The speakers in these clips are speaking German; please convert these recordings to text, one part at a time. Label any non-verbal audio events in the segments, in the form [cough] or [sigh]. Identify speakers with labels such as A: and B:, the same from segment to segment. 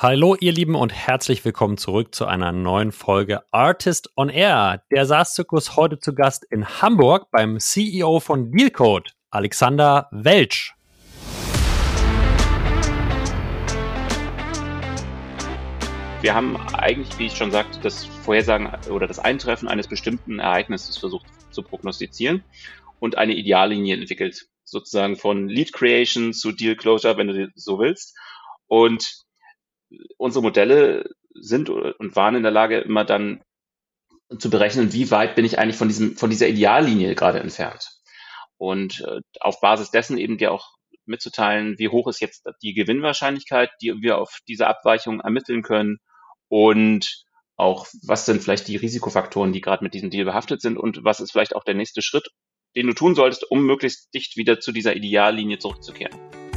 A: Hallo ihr Lieben und herzlich willkommen zurück zu einer neuen Folge Artist on Air. Der SaaS-Zirkus heute zu Gast in Hamburg beim CEO von Dealcode, Alexander Welsch.
B: Wir haben eigentlich, wie ich schon sagte, das Vorhersagen oder das Eintreffen eines bestimmten Ereignisses versucht zu prognostizieren und eine Ideallinie entwickelt, sozusagen von Lead Creation zu Deal Closure, wenn du so willst. Und unsere Modelle sind und waren in der Lage, immer dann zu berechnen, wie weit bin ich eigentlich von diesem, von dieser Ideallinie gerade entfernt. Und äh, auf Basis dessen eben dir auch mitzuteilen, wie hoch ist jetzt die Gewinnwahrscheinlichkeit, die wir auf diese Abweichung ermitteln können und auch, was sind vielleicht die Risikofaktoren, die gerade mit diesem Deal behaftet sind und was ist vielleicht auch der nächste Schritt, den du tun solltest, um möglichst dicht wieder zu dieser Ideallinie zurückzukehren.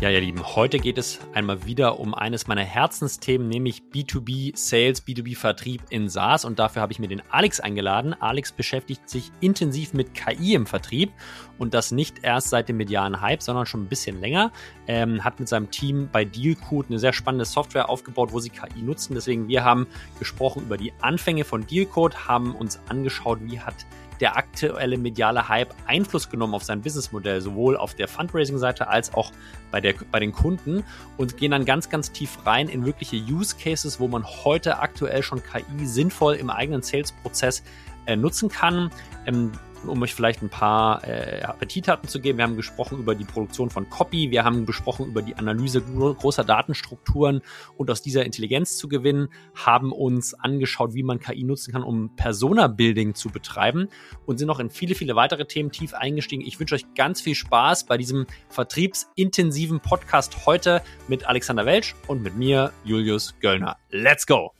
A: Ja, ihr Lieben, heute geht es einmal wieder um eines meiner Herzensthemen, nämlich B2B Sales, B2B Vertrieb in SaaS. Und dafür habe ich mir den Alex eingeladen. Alex beschäftigt sich intensiv mit KI im Vertrieb und das nicht erst seit dem medialen Hype, sondern schon ein bisschen länger. Ähm, hat mit seinem Team bei Dealcode eine sehr spannende Software aufgebaut, wo sie KI nutzen. Deswegen, wir haben gesprochen über die Anfänge von Dealcode, haben uns angeschaut, wie hat der aktuelle mediale Hype Einfluss genommen auf sein Businessmodell, sowohl auf der Fundraising-Seite als auch bei, der, bei den Kunden und gehen dann ganz, ganz tief rein in wirkliche Use Cases, wo man heute aktuell schon KI sinnvoll im eigenen Sales-Prozess äh, nutzen kann. Ähm, um euch vielleicht ein paar äh, Appetitdaten zu geben. Wir haben gesprochen über die Produktion von Copy, wir haben gesprochen über die Analyse großer Datenstrukturen und aus dieser Intelligenz zu gewinnen, haben uns angeschaut, wie man KI nutzen kann, um Persona-Building zu betreiben und sind noch in viele, viele weitere Themen tief eingestiegen. Ich wünsche euch ganz viel Spaß bei diesem vertriebsintensiven Podcast heute mit Alexander Welsch und mit mir, Julius Göllner. Let's go!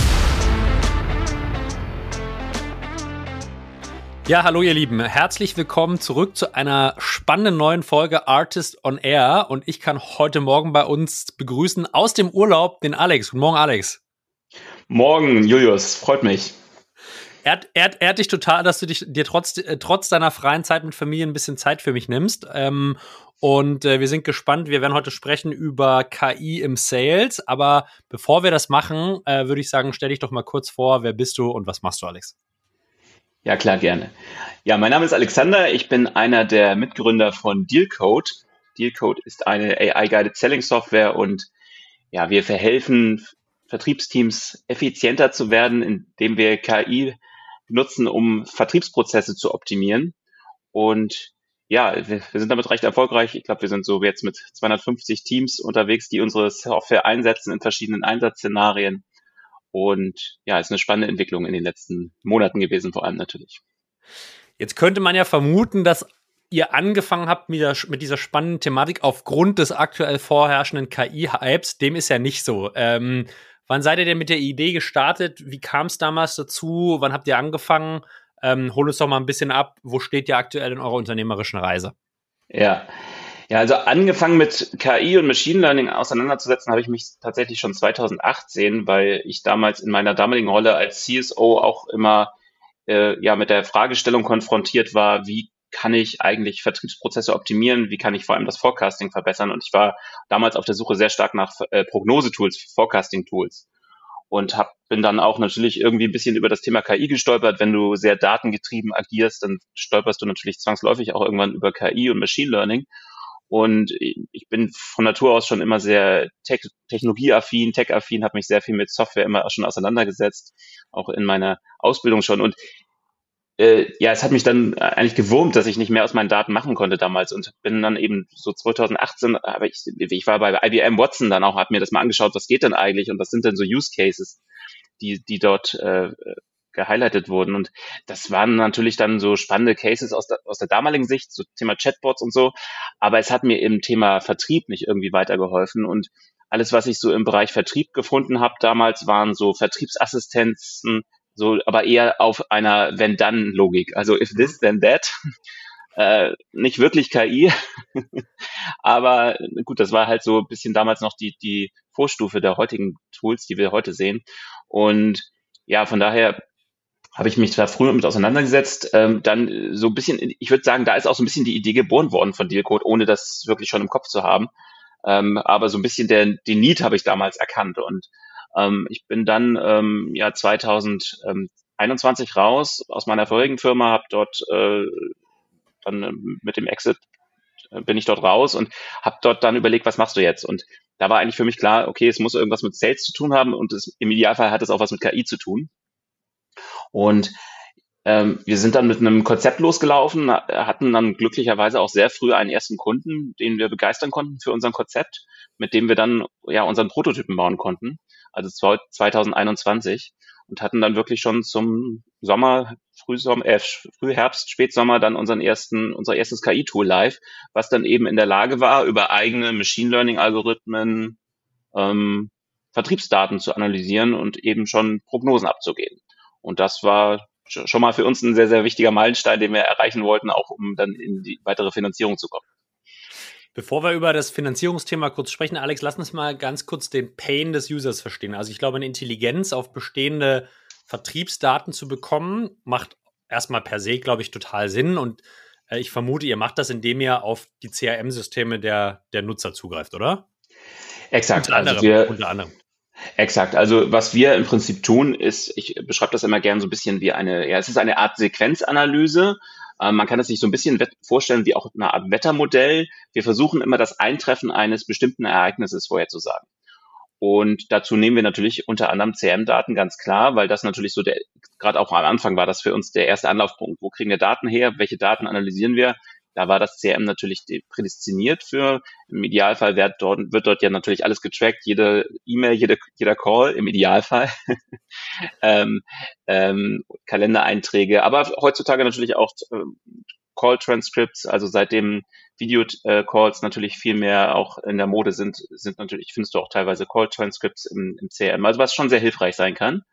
A: Ja, hallo ihr Lieben. Herzlich willkommen zurück zu einer spannenden neuen Folge Artist on Air. Und ich kann heute Morgen bei uns begrüßen aus dem Urlaub den Alex. Guten Morgen, Alex.
B: Morgen, Julius. Freut mich.
A: Ehrt, ehrt, ehrt dich total, dass du dich, dir trotz, äh, trotz deiner freien Zeit mit Familie ein bisschen Zeit für mich nimmst. Ähm, und äh, wir sind gespannt. Wir werden heute sprechen über KI im Sales. Aber bevor wir das machen, äh, würde ich sagen, stell dich doch mal kurz vor, wer bist du und was machst du, Alex?
B: Ja, klar, gerne. Ja, mein Name ist Alexander. Ich bin einer der Mitgründer von Dealcode. Dealcode ist eine AI-Guided Selling Software und ja, wir verhelfen Vertriebsteams effizienter zu werden, indem wir KI nutzen, um Vertriebsprozesse zu optimieren. Und ja, wir, wir sind damit recht erfolgreich. Ich glaube, wir sind so jetzt mit 250 Teams unterwegs, die unsere Software einsetzen in verschiedenen Einsatzszenarien. Und ja, ist eine spannende Entwicklung in den letzten Monaten gewesen, vor allem natürlich.
A: Jetzt könnte man ja vermuten, dass ihr angefangen habt mit, der, mit dieser spannenden Thematik aufgrund des aktuell vorherrschenden KI-Hypes. Dem ist ja nicht so. Ähm, wann seid ihr denn mit der Idee gestartet? Wie kam es damals dazu? Wann habt ihr angefangen? Ähm, hol uns doch mal ein bisschen ab. Wo steht ihr aktuell in eurer unternehmerischen Reise?
B: Ja, ja, also angefangen mit KI und Machine Learning auseinanderzusetzen, habe ich mich tatsächlich schon 2018, weil ich damals in meiner damaligen Rolle als CSO auch immer äh, ja mit der Fragestellung konfrontiert war, wie kann ich eigentlich Vertriebsprozesse optimieren, wie kann ich vor allem das Forecasting verbessern? Und ich war damals auf der Suche sehr stark nach äh, Prognosetools, Forecasting-Tools. Und hab, bin dann auch natürlich irgendwie ein bisschen über das Thema KI gestolpert. Wenn du sehr datengetrieben agierst, dann stolperst du natürlich zwangsläufig auch irgendwann über KI und Machine Learning und ich bin von Natur aus schon immer sehr tech technologieaffin, tech-affin, habe mich sehr viel mit Software immer schon auseinandergesetzt, auch in meiner Ausbildung schon. Und äh, ja, es hat mich dann eigentlich gewurmt, dass ich nicht mehr aus meinen Daten machen konnte damals und bin dann eben so 2018, aber ich, ich war bei IBM Watson dann auch, habe mir das mal angeschaut, was geht denn eigentlich und was sind denn so Use Cases, die, die dort äh, gehighlightet wurden. Und das waren natürlich dann so spannende Cases aus der, aus der damaligen Sicht, so Thema Chatbots und so. Aber es hat mir im Thema Vertrieb nicht irgendwie weitergeholfen. Und alles, was ich so im Bereich Vertrieb gefunden habe damals, waren so Vertriebsassistenzen, so, aber eher auf einer Wenn-Dann-Logik. Also if this, then that. [laughs] Äh, nicht wirklich KI, [laughs] aber gut, das war halt so ein bisschen damals noch die, die Vorstufe der heutigen Tools, die wir heute sehen. Und ja, von daher habe ich mich zwar früher mit auseinandergesetzt, ähm, dann so ein bisschen, ich würde sagen, da ist auch so ein bisschen die Idee geboren worden von Dealcode, ohne das wirklich schon im Kopf zu haben. Ähm, aber so ein bisschen der, den Need habe ich damals erkannt und ähm, ich bin dann ähm, ja 2021 raus aus meiner vorigen Firma, habe dort äh, dann mit dem Exit äh, bin ich dort raus und habe dort dann überlegt, was machst du jetzt? Und da war eigentlich für mich klar, okay, es muss irgendwas mit Sales zu tun haben und es, im Idealfall hat es auch was mit KI zu tun. Und ähm, wir sind dann mit einem Konzept losgelaufen, hatten dann glücklicherweise auch sehr früh einen ersten Kunden, den wir begeistern konnten für unser Konzept, mit dem wir dann ja unseren Prototypen bauen konnten, also 2021 und hatten dann wirklich schon zum Sommer, Frühsommer, äh, Frühherbst, Spätsommer dann unseren ersten, unser erstes KI-Tool live, was dann eben in der Lage war, über eigene Machine Learning-Algorithmen ähm, Vertriebsdaten zu analysieren und eben schon Prognosen abzugeben. Und das war schon mal für uns ein sehr, sehr wichtiger Meilenstein, den wir erreichen wollten, auch um dann in die weitere Finanzierung zu kommen.
A: Bevor wir über das Finanzierungsthema kurz sprechen, Alex, lass uns mal ganz kurz den Pain des Users verstehen. Also ich glaube, eine Intelligenz auf bestehende Vertriebsdaten zu bekommen, macht erstmal per se, glaube ich, total Sinn. Und äh, ich vermute, ihr macht das, indem ihr auf die CRM-Systeme der, der Nutzer zugreift, oder?
B: Exakt.
A: Unter anderem. Also wir, unter anderem.
B: Exakt. Also was wir im Prinzip tun, ist, ich beschreibe das immer gerne so ein bisschen wie eine, ja, es ist eine Art Sequenzanalyse. Ähm, man kann es sich so ein bisschen vorstellen wie auch eine Art Wettermodell. Wir versuchen immer das Eintreffen eines bestimmten Ereignisses vorherzusagen. Und dazu nehmen wir natürlich unter anderem CM-Daten, ganz klar, weil das natürlich so der, gerade auch am Anfang war das für uns der erste Anlaufpunkt. Wo kriegen wir Daten her? Welche Daten analysieren wir? Da war das CRM natürlich prädestiniert für. Im Idealfall wird dort, wird dort ja natürlich alles getrackt, jede E-Mail, jede, jeder Call im Idealfall. [laughs] ähm, ähm, Kalendereinträge, aber heutzutage natürlich auch ähm, Call-Transcripts, also seitdem Video-Calls natürlich viel mehr auch in der Mode sind, sind natürlich, findest du auch teilweise Call-Transcripts im, im CRM, also was schon sehr hilfreich sein kann.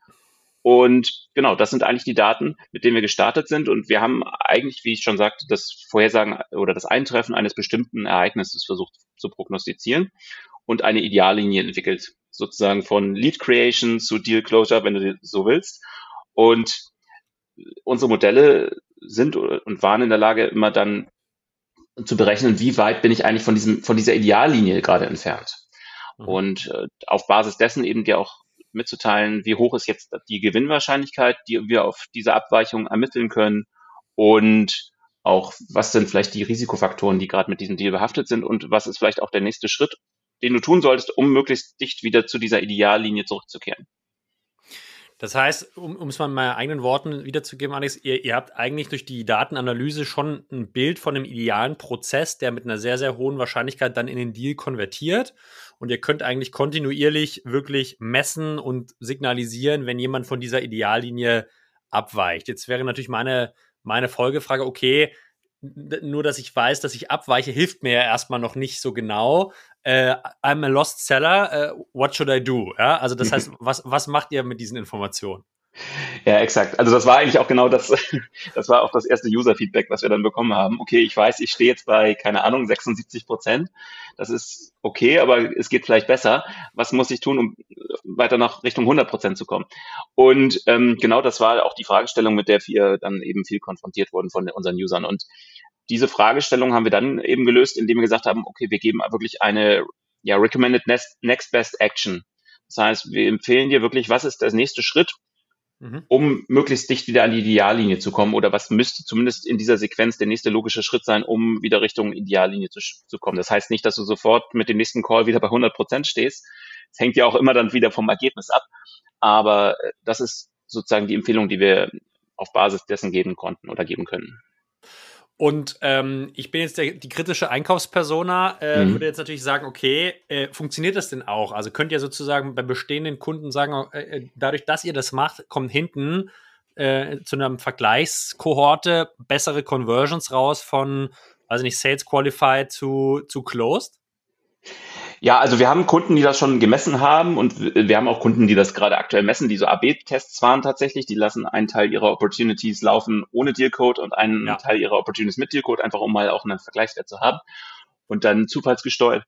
B: Und genau, das sind eigentlich die Daten, mit denen wir gestartet sind. Und wir haben eigentlich, wie ich schon sagte, das Vorhersagen oder das Eintreffen eines bestimmten Ereignisses versucht zu prognostizieren und eine Ideallinie entwickelt, sozusagen von Lead Creation zu Deal Closure, wenn du so willst. Und unsere Modelle sind und waren in der Lage, immer dann zu berechnen, wie weit bin ich eigentlich von diesem, von dieser Ideallinie gerade entfernt. Mhm. Und äh, auf Basis dessen eben dir auch mitzuteilen, wie hoch ist jetzt die Gewinnwahrscheinlichkeit, die wir auf diese Abweichung ermitteln können und auch, was sind vielleicht die Risikofaktoren, die gerade mit diesem Deal behaftet sind und was ist vielleicht auch der nächste Schritt, den du tun solltest, um möglichst dicht wieder zu dieser Ideallinie zurückzukehren.
A: Das heißt, um es mal in meinen eigenen Worten wiederzugeben, Alex, ihr, ihr habt eigentlich durch die Datenanalyse schon ein Bild von einem idealen Prozess, der mit einer sehr, sehr hohen Wahrscheinlichkeit dann in den Deal konvertiert. Und ihr könnt eigentlich kontinuierlich wirklich messen und signalisieren, wenn jemand von dieser Ideallinie abweicht. Jetzt wäre natürlich meine, meine Folgefrage, okay, nur dass ich weiß, dass ich abweiche, hilft mir ja erstmal noch nicht so genau. Äh, I'm a lost seller, uh, what should I do? Ja, also das heißt, [laughs] was, was macht ihr mit diesen Informationen?
B: Ja, exakt. Also das war eigentlich auch genau das, [laughs] das war auch das erste User-Feedback, was wir dann bekommen haben. Okay, ich weiß, ich stehe jetzt bei, keine Ahnung, 76 Prozent. Das ist okay, aber es geht vielleicht besser. Was muss ich tun, um weiter nach Richtung 100 Prozent zu kommen? Und ähm, genau das war auch die Fragestellung, mit der wir dann eben viel konfrontiert wurden von unseren Usern. Und diese Fragestellung haben wir dann eben gelöst, indem wir gesagt haben, okay, wir geben wirklich eine ja, Recommended Next Best Action. Das heißt, wir empfehlen dir wirklich, was ist der nächste Schritt, mhm. um möglichst dicht wieder an die Ideallinie zu kommen oder was müsste zumindest in dieser Sequenz der nächste logische Schritt sein, um wieder Richtung Ideallinie zu, zu kommen. Das heißt nicht, dass du sofort mit dem nächsten Call wieder bei 100 Prozent stehst. Das hängt ja auch immer dann wieder vom Ergebnis ab. Aber äh, das ist sozusagen die Empfehlung, die wir auf Basis dessen geben konnten oder geben können.
A: Und ähm, ich bin jetzt der, die kritische Einkaufspersona, äh, mhm. würde jetzt natürlich sagen, okay, äh, funktioniert das denn auch? Also könnt ihr sozusagen bei bestehenden Kunden sagen, äh, äh dadurch, dass ihr das macht, kommt hinten äh, zu einer Vergleichskohorte bessere Conversions raus von, weiß nicht, Sales Qualified zu, zu Closed?
B: Ja, also wir haben Kunden, die das schon gemessen haben und wir haben auch Kunden, die das gerade aktuell messen, die so AB-Tests fahren tatsächlich. Die lassen einen Teil ihrer Opportunities laufen ohne Dealcode und einen ja. Teil ihrer Opportunities mit Dealcode, einfach um mal auch einen Vergleichswert zu haben und dann zufallsgesteuert.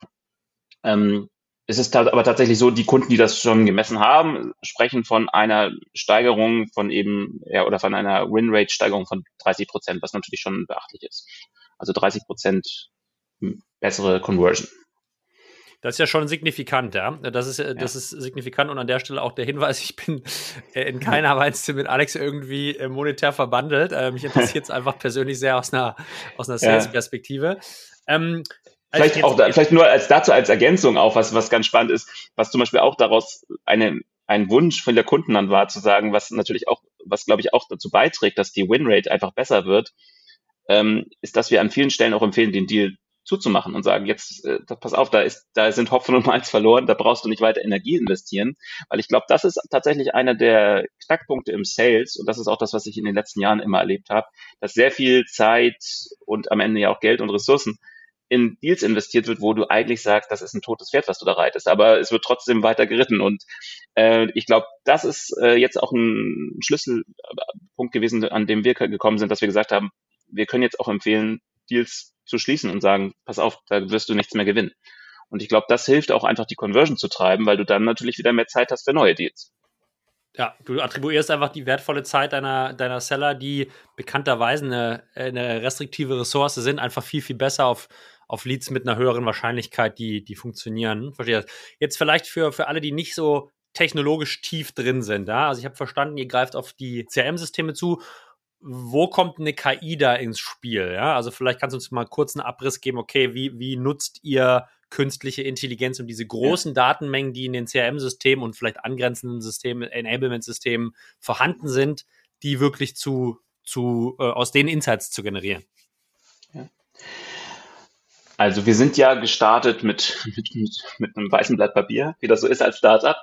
B: Ähm, es ist aber tatsächlich so, die Kunden, die das schon gemessen haben, sprechen von einer Steigerung von eben, ja, oder von einer Win-Rate-Steigerung von 30 Prozent, was natürlich schon beachtlich ist. Also 30 Prozent bessere Conversion.
A: Das ist ja schon signifikant, ja. Das ist, ja. das ist signifikant und an der Stelle auch der Hinweis, ich bin äh, in keiner [laughs] Weise mit Alex irgendwie äh, monetär verbandelt. Äh, mich interessiert es [laughs] einfach persönlich sehr aus einer, aus einer Sales-Perspektive.
B: Ähm, vielleicht auch, da, vielleicht nur als dazu als Ergänzung auch, was, was ganz spannend ist, was zum Beispiel auch daraus eine, ein Wunsch von der Kunden dann war, zu sagen, was natürlich auch, was glaube ich auch dazu beiträgt, dass die Winrate einfach besser wird, ähm, ist, dass wir an vielen Stellen auch empfehlen, den Deal zuzumachen und sagen, jetzt, äh, pass auf, da ist, da sind Hopfen und Malz verloren, da brauchst du nicht weiter Energie investieren. Weil ich glaube, das ist tatsächlich einer der Knackpunkte im Sales und das ist auch das, was ich in den letzten Jahren immer erlebt habe, dass sehr viel Zeit und am Ende ja auch Geld und Ressourcen in Deals investiert wird, wo du eigentlich sagst, das ist ein totes Pferd, was du da reitest, aber es wird trotzdem weiter geritten. Und äh, ich glaube, das ist äh, jetzt auch ein Schlüsselpunkt gewesen, an dem wir gekommen sind, dass wir gesagt haben, wir können jetzt auch empfehlen, Deals zu schließen und sagen, pass auf, da wirst du nichts mehr gewinnen. Und ich glaube, das hilft auch einfach die Conversion zu treiben, weil du dann natürlich wieder mehr Zeit hast für neue Deals.
A: Ja, du attribuierst einfach die wertvolle Zeit deiner, deiner Seller, die bekannterweise eine, eine restriktive Ressource sind, einfach viel, viel besser auf, auf Leads mit einer höheren Wahrscheinlichkeit, die, die funktionieren. Verstehe. Jetzt vielleicht für, für alle, die nicht so technologisch tief drin sind. Ja? Also ich habe verstanden, ihr greift auf die CRM-Systeme zu wo kommt eine KI da ins Spiel? Ja, also vielleicht kannst du uns mal kurz einen Abriss geben, okay, wie, wie nutzt ihr künstliche Intelligenz und diese großen ja. Datenmengen, die in den CRM-Systemen und vielleicht angrenzenden Systemen, Enablement-Systemen vorhanden sind, die wirklich zu, zu äh, aus den Insights zu generieren? Ja.
B: Also wir sind ja gestartet mit, mit, mit, mit einem weißen Blatt Papier, wie das so ist als Startup.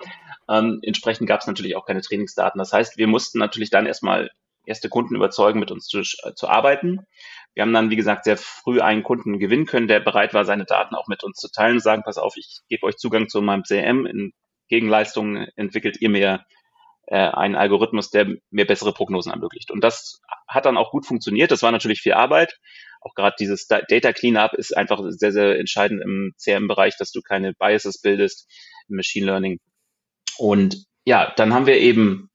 B: Ähm, entsprechend gab es natürlich auch keine Trainingsdaten. Das heißt, wir mussten natürlich dann erstmal erste Kunden überzeugen, mit uns zu, äh, zu arbeiten. Wir haben dann, wie gesagt, sehr früh einen Kunden gewinnen können, der bereit war, seine Daten auch mit uns zu teilen und sagen, pass auf, ich gebe euch Zugang zu meinem CM. In Gegenleistung entwickelt ihr mir äh, einen Algorithmus, der mir bessere Prognosen ermöglicht. Und das hat dann auch gut funktioniert. Das war natürlich viel Arbeit. Auch gerade dieses Data Cleanup ist einfach sehr, sehr entscheidend im CM-Bereich, dass du keine Biases bildest im Machine Learning. Und ja, dann haben wir eben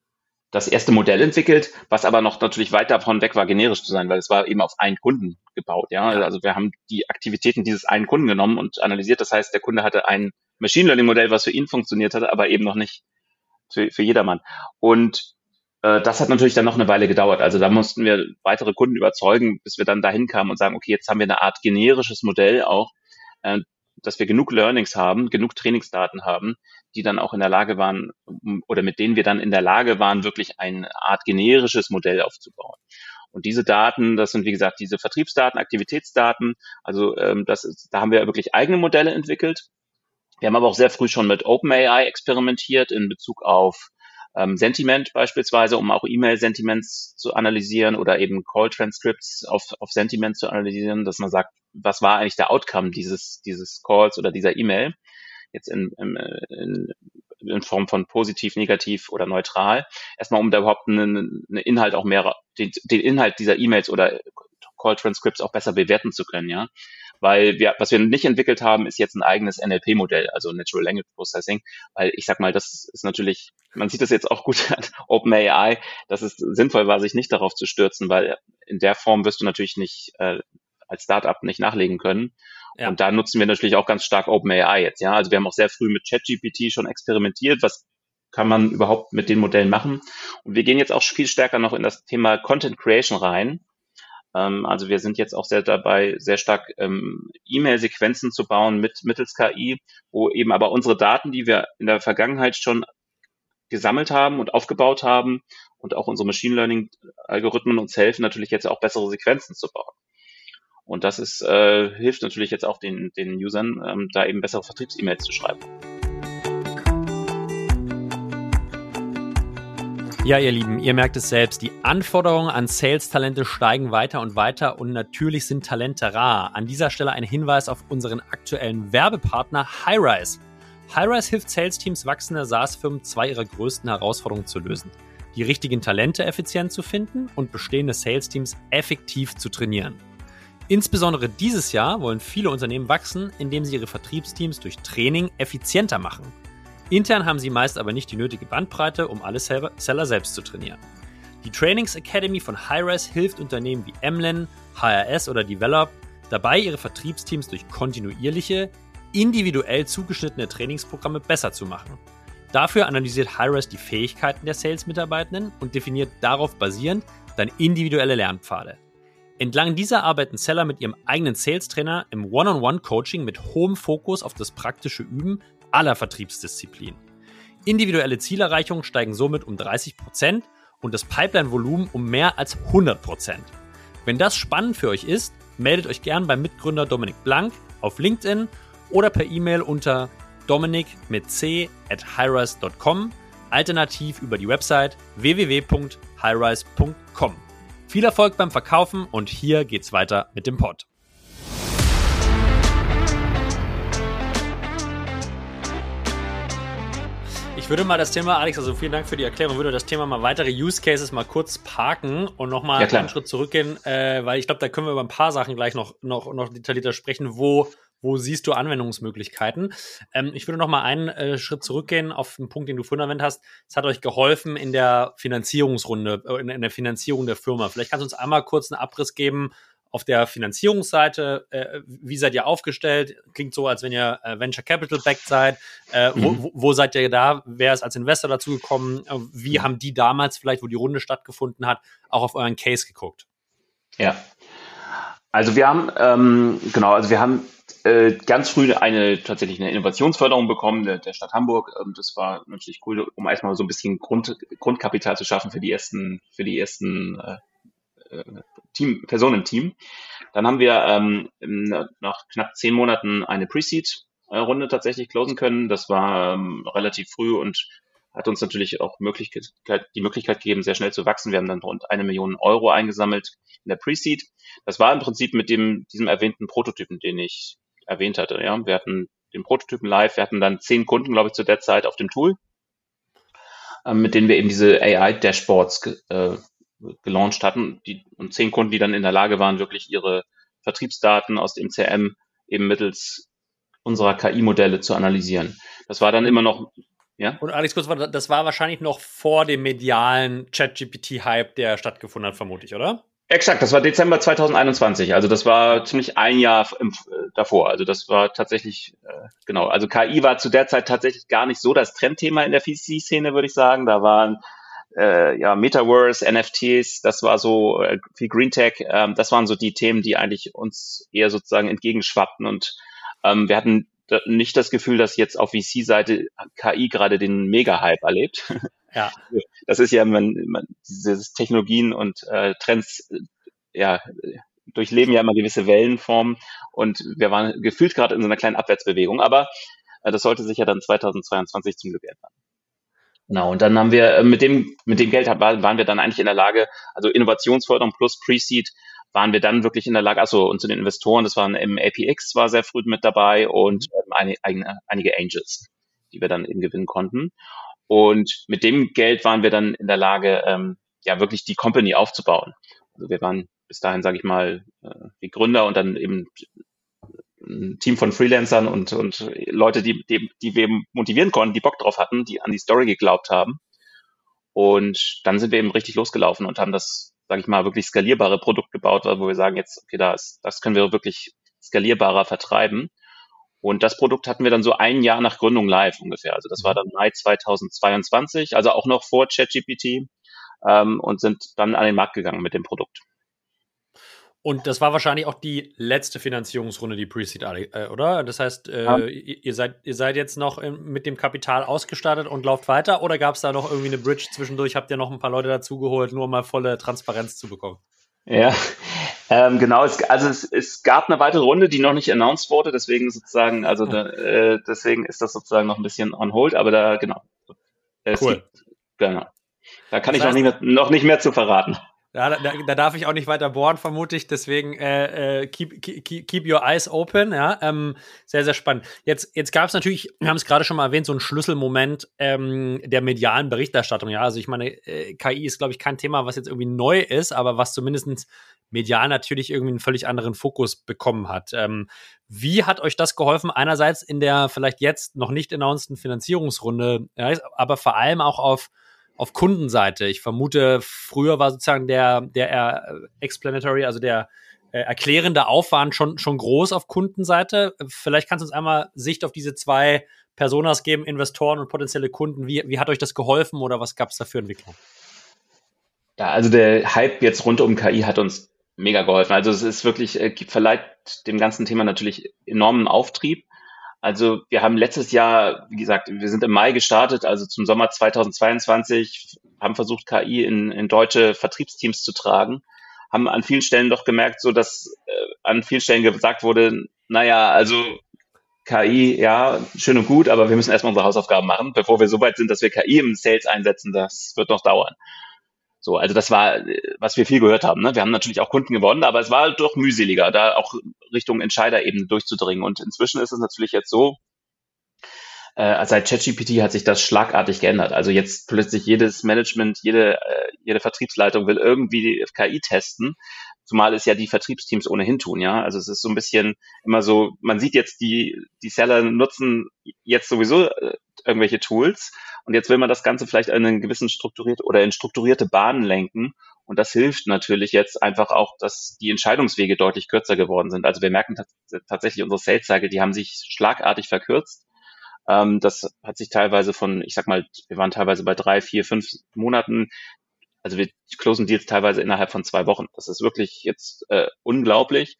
B: das erste Modell entwickelt, was aber noch natürlich weit davon weg war, generisch zu sein, weil es war eben auf einen Kunden gebaut. Ja, also wir haben die Aktivitäten dieses einen Kunden genommen und analysiert. Das heißt, der Kunde hatte ein Machine Learning Modell, was für ihn funktioniert hat, aber eben noch nicht für, für jedermann. Und äh, das hat natürlich dann noch eine Weile gedauert. Also da mussten wir weitere Kunden überzeugen, bis wir dann dahin kamen und sagen, okay, jetzt haben wir eine Art generisches Modell auch, äh, dass wir genug Learnings haben, genug Trainingsdaten haben, die dann auch in der Lage waren oder mit denen wir dann in der Lage waren, wirklich eine Art generisches Modell aufzubauen. Und diese Daten, das sind wie gesagt diese Vertriebsdaten, Aktivitätsdaten. Also ähm, das ist, da haben wir wirklich eigene Modelle entwickelt. Wir haben aber auch sehr früh schon mit OpenAI experimentiert in Bezug auf ähm, Sentiment beispielsweise, um auch E-Mail-Sentiments zu analysieren oder eben Call-Transcripts auf, auf Sentiment zu analysieren, dass man sagt, was war eigentlich der Outcome dieses, dieses Calls oder dieser E-Mail? Jetzt in, in, in, in Form von positiv, negativ oder neutral. Erstmal, um da überhaupt einen, einen Inhalt auch mehr, den, den Inhalt dieser E-Mails oder Call-Transcripts auch besser bewerten zu können, ja weil wir, was wir nicht entwickelt haben, ist jetzt ein eigenes NLP-Modell, also Natural Language Processing, weil ich sag mal, das ist natürlich, man sieht das jetzt auch gut an [laughs] OpenAI, dass es sinnvoll war, sich nicht darauf zu stürzen, weil in der Form wirst du natürlich nicht äh, als Startup nicht nachlegen können. Ja. Und da nutzen wir natürlich auch ganz stark OpenAI jetzt, ja. Also wir haben auch sehr früh mit ChatGPT schon experimentiert, was kann man überhaupt mit den Modellen machen. Und wir gehen jetzt auch viel stärker noch in das Thema Content Creation rein. Ähm, also wir sind jetzt auch sehr dabei, sehr stark ähm, E-Mail-Sequenzen zu bauen mit mittels KI, wo eben aber unsere Daten, die wir in der Vergangenheit schon gesammelt haben und aufgebaut haben und auch unsere Machine Learning Algorithmen uns helfen, natürlich jetzt auch bessere Sequenzen zu bauen. Und das ist, äh, hilft natürlich jetzt auch den, den Usern, ähm, da eben bessere Vertriebs-E-Mails zu schreiben.
A: Ja, ihr Lieben, ihr merkt es selbst. Die Anforderungen an Sales-Talente steigen weiter und weiter und natürlich sind Talente rar. An dieser Stelle ein Hinweis auf unseren aktuellen Werbepartner Highrise. Highrise hilft Sales-Teams wachsender SaaS-Firmen, zwei ihrer größten Herausforderungen zu lösen. Die richtigen Talente effizient zu finden und bestehende Sales-Teams effektiv zu trainieren. Insbesondere dieses Jahr wollen viele Unternehmen wachsen, indem sie ihre Vertriebsteams durch Training effizienter machen. Intern haben sie meist aber nicht die nötige Bandbreite, um alle Seller selbst zu trainieren. Die Trainings Academy von Hyres hilft Unternehmen wie Emlen, HRS oder Develop dabei, ihre Vertriebsteams durch kontinuierliche, individuell zugeschnittene Trainingsprogramme besser zu machen. Dafür analysiert Hyres die Fähigkeiten der Sales-Mitarbeitenden und definiert darauf basierend dann individuelle Lernpfade. Entlang dieser arbeiten Seller mit ihrem eigenen Sales-Trainer im One-on-One-Coaching mit hohem Fokus auf das praktische Üben aller Vertriebsdisziplinen. Individuelle Zielerreichungen steigen somit um 30 Prozent und das Pipeline-Volumen um mehr als 100%. Prozent. Wenn das spannend für euch ist, meldet euch gern beim Mitgründer Dominik Blank auf LinkedIn oder per E-Mail unter dominik mit c at highrise.com, alternativ über die Website www.highrise.com. Viel Erfolg beim Verkaufen und hier geht's weiter mit dem Pod. Ich würde mal das Thema, Alex, also vielen Dank für die Erklärung, würde das Thema mal weitere Use Cases mal kurz parken und nochmal ja, einen Schritt zurückgehen, äh, weil ich glaube, da können wir über ein paar Sachen gleich noch, noch, noch detaillierter sprechen, wo, wo siehst du Anwendungsmöglichkeiten? Ähm, ich würde noch mal einen äh, Schritt zurückgehen auf den Punkt, den du vorhin erwähnt hast. Es hat euch geholfen in der Finanzierungsrunde, äh, in, in, der Finanzierung der Firma. Vielleicht kannst du uns einmal kurz einen Abriss geben, auf der Finanzierungsseite, äh, wie seid ihr aufgestellt? Klingt so, als wenn ihr äh, Venture Capital backed seid. Äh, mhm. wo, wo, seid ihr da? Wer ist als Investor dazu gekommen? Äh, wie mhm. haben die damals vielleicht, wo die Runde stattgefunden hat, auch auf euren Case geguckt?
B: Ja. Also wir haben, ähm, genau, also wir haben äh, ganz früh eine tatsächlich eine Innovationsförderung bekommen der, der Stadt Hamburg. Ähm, das war natürlich cool, um erstmal so ein bisschen Grund, Grundkapital zu schaffen für die ersten, für die ersten äh, äh, Team, Person im Team. Dann haben wir ähm, nach knapp zehn Monaten eine Pre-Seed-Runde tatsächlich closen können. Das war ähm, relativ früh und hat uns natürlich auch Möglichkeit, die Möglichkeit gegeben, sehr schnell zu wachsen. Wir haben dann rund eine Million Euro eingesammelt in der Pre-Seed. Das war im Prinzip mit dem, diesem erwähnten Prototypen, den ich erwähnt hatte. Ja, wir hatten den Prototypen live. Wir hatten dann zehn Kunden, glaube ich, zu der Zeit auf dem Tool, äh, mit denen wir eben diese AI-Dashboards äh, gelauncht hatten die, und zehn Kunden, die dann in der Lage waren, wirklich ihre Vertriebsdaten aus dem CRM eben mittels unserer KI-Modelle zu analysieren. Das war dann immer noch, ja.
A: Und Alex, kurz, das war wahrscheinlich noch vor dem medialen Chat-GPT-Hype, der stattgefunden hat, vermute ich, oder?
B: Exakt, das war Dezember 2021. Also das war ziemlich ein Jahr im, äh, davor. Also das war tatsächlich, äh, genau, also KI war zu der Zeit tatsächlich gar nicht so das Trendthema in der VC-Szene, würde ich sagen. Da waren äh, ja, Metaverse, NFTs, das war so äh, viel Green Tech, ähm, das waren so die Themen, die eigentlich uns eher sozusagen entgegenschwappten und ähm, wir hatten nicht das Gefühl, dass jetzt auf VC-Seite KI gerade den Mega-Hype erlebt. Ja. [laughs] Das ist ja, man, man diese Technologien und äh, Trends, äh, ja, durchleben ja immer gewisse Wellenformen und wir waren gefühlt gerade in so einer kleinen Abwärtsbewegung, aber äh, das sollte sich ja dann 2022 zum Glück ändern. Genau, und dann haben wir äh, mit dem, mit dem Geld waren wir dann eigentlich in der Lage, also Innovationsförderung plus Pre-Seed, waren wir dann wirklich in der Lage, also und zu den Investoren, das waren im APX war sehr früh mit dabei und ähm, eine, einige Angels, die wir dann eben gewinnen konnten. Und mit dem Geld waren wir dann in der Lage, ähm, ja wirklich die Company aufzubauen. Also wir waren bis dahin, sage ich mal, äh, die Gründer und dann eben ein Team von Freelancern und, und Leute, die, die, die wir motivieren konnten, die Bock drauf hatten, die an die Story geglaubt haben. Und dann sind wir eben richtig losgelaufen und haben das, sage ich mal, wirklich skalierbare Produkt gebaut, wo wir sagen, jetzt, okay, das, das können wir wirklich skalierbarer vertreiben. Und das Produkt hatten wir dann so ein Jahr nach Gründung live ungefähr. Also das war dann Mai 2022, also auch noch vor ChatGPT ähm, und sind dann an den Markt gegangen mit dem Produkt.
A: Und das war wahrscheinlich auch die letzte Finanzierungsrunde, die Pre-Seed, äh, oder? Das heißt, äh, ja. ihr, seid, ihr seid jetzt noch mit dem Kapital ausgestattet und lauft weiter oder gab es da noch irgendwie eine Bridge zwischendurch? Habt ihr noch ein paar Leute dazugeholt, nur um mal volle Transparenz zu bekommen?
B: Ja, ähm, genau. Es, also es, es gab eine weitere Runde, die noch nicht announced wurde, deswegen sozusagen, also da, äh, deswegen ist das sozusagen noch ein bisschen on hold, aber da, genau.
A: Es cool.
B: Gibt, genau. Da kann das ich heißt, noch, nicht mehr, noch nicht mehr zu verraten.
A: Ja, da, da, darf ich auch nicht weiter bohren, vermute ich. Deswegen äh, äh keep, keep, keep your eyes open. Ja, ähm, sehr, sehr spannend. Jetzt, jetzt gab es natürlich, wir haben es gerade schon mal erwähnt, so einen Schlüsselmoment ähm, der medialen Berichterstattung. Ja, also ich meine, äh, KI ist, glaube ich, kein Thema, was jetzt irgendwie neu ist, aber was zumindest medial natürlich irgendwie einen völlig anderen Fokus bekommen hat. Ähm, wie hat euch das geholfen? Einerseits in der vielleicht jetzt noch nicht announceden Finanzierungsrunde, ja, aber vor allem auch auf auf Kundenseite. Ich vermute, früher war sozusagen der, der äh, explanatory, also der äh, erklärende Aufwand schon, schon groß auf Kundenseite. Vielleicht kannst du uns einmal Sicht auf diese zwei Personas geben, Investoren und potenzielle Kunden. Wie, wie hat euch das geholfen oder was gab es da für Entwicklung?
B: Ja, also der Hype jetzt rund um KI hat uns mega geholfen. Also es ist wirklich, äh, verleiht dem ganzen Thema natürlich enormen Auftrieb. Also wir haben letztes Jahr, wie gesagt, wir sind im Mai gestartet, also zum Sommer 2022, haben versucht, KI in, in deutsche Vertriebsteams zu tragen, haben an vielen Stellen doch gemerkt, so dass äh, an vielen Stellen gesagt wurde, naja, also KI, ja, schön und gut, aber wir müssen erstmal unsere Hausaufgaben machen, bevor wir so weit sind, dass wir KI im Sales einsetzen, das wird noch dauern. So, also das war, was wir viel gehört haben. Ne? Wir haben natürlich auch Kunden gewonnen, aber es war doch mühseliger, da auch Richtung Entscheiderebene durchzudringen. Und inzwischen ist es natürlich jetzt so, äh, seit ChatGPT hat sich das schlagartig geändert. Also jetzt plötzlich jedes Management, jede, äh, jede Vertriebsleitung will irgendwie KI testen, zumal es ja die Vertriebsteams ohnehin tun, ja. Also es ist so ein bisschen immer so, man sieht jetzt die, die Seller nutzen jetzt sowieso äh, irgendwelche Tools und jetzt will man das Ganze vielleicht in einen gewissen strukturiert oder in strukturierte Bahnen lenken. Und das hilft natürlich jetzt einfach auch, dass die Entscheidungswege deutlich kürzer geworden sind. Also wir merken tatsächlich unsere Sales Cycle, die haben sich schlagartig verkürzt. Ähm, das hat sich teilweise von, ich sag mal, wir waren teilweise bei drei, vier, fünf Monaten. Also wir closen Deals teilweise innerhalb von zwei Wochen. Das ist wirklich jetzt äh, unglaublich.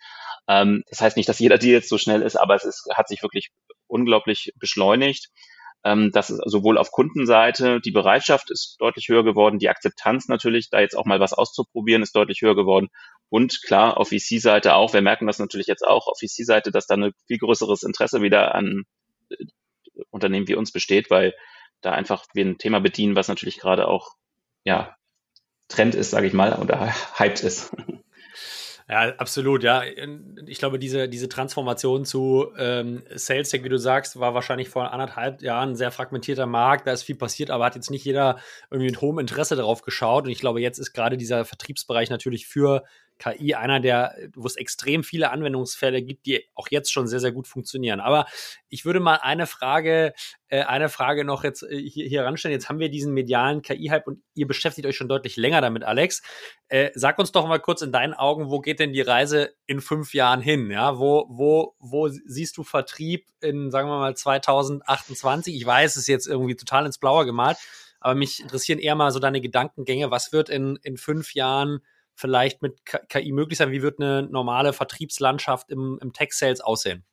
B: Ähm, das heißt nicht, dass jeder Deal jetzt so schnell ist, aber es ist, hat sich wirklich unglaublich beschleunigt. Ähm, das ist sowohl auf Kundenseite, die Bereitschaft ist deutlich höher geworden, die Akzeptanz natürlich, da jetzt auch mal was auszuprobieren, ist deutlich höher geworden. Und klar, auf VC-Seite auch. Wir merken das natürlich jetzt auch auf VC-Seite, dass da ein viel größeres Interesse wieder an äh, Unternehmen wie uns besteht, weil da einfach wir ein Thema bedienen, was natürlich gerade auch ja Trend ist, sage ich mal, oder hyped ist. [laughs]
A: Ja, absolut, ja. Ich glaube, diese, diese Transformation zu ähm, Sales Tech, wie du sagst, war wahrscheinlich vor anderthalb Jahren ein sehr fragmentierter Markt. Da ist viel passiert, aber hat jetzt nicht jeder irgendwie mit hohem Interesse darauf geschaut. Und ich glaube, jetzt ist gerade dieser Vertriebsbereich natürlich für KI einer der, wo es extrem viele Anwendungsfälle gibt, die auch jetzt schon sehr, sehr gut funktionieren. Aber ich würde mal eine Frage, äh, eine Frage noch jetzt äh, hier, hier ranstellen. Jetzt haben wir diesen medialen KI-Hype und ihr beschäftigt euch schon deutlich länger damit, Alex. Äh, sag uns doch mal kurz in deinen Augen, wo geht denn die Reise in fünf Jahren hin? Ja, wo, wo, wo siehst du Vertrieb in, sagen wir mal, 2028? Ich weiß, es ist jetzt irgendwie total ins Blaue gemalt, aber mich interessieren eher mal so deine Gedankengänge. Was wird in, in fünf Jahren vielleicht mit KI möglich sein? Wie wird eine normale Vertriebslandschaft im, im Tech-Sales aussehen?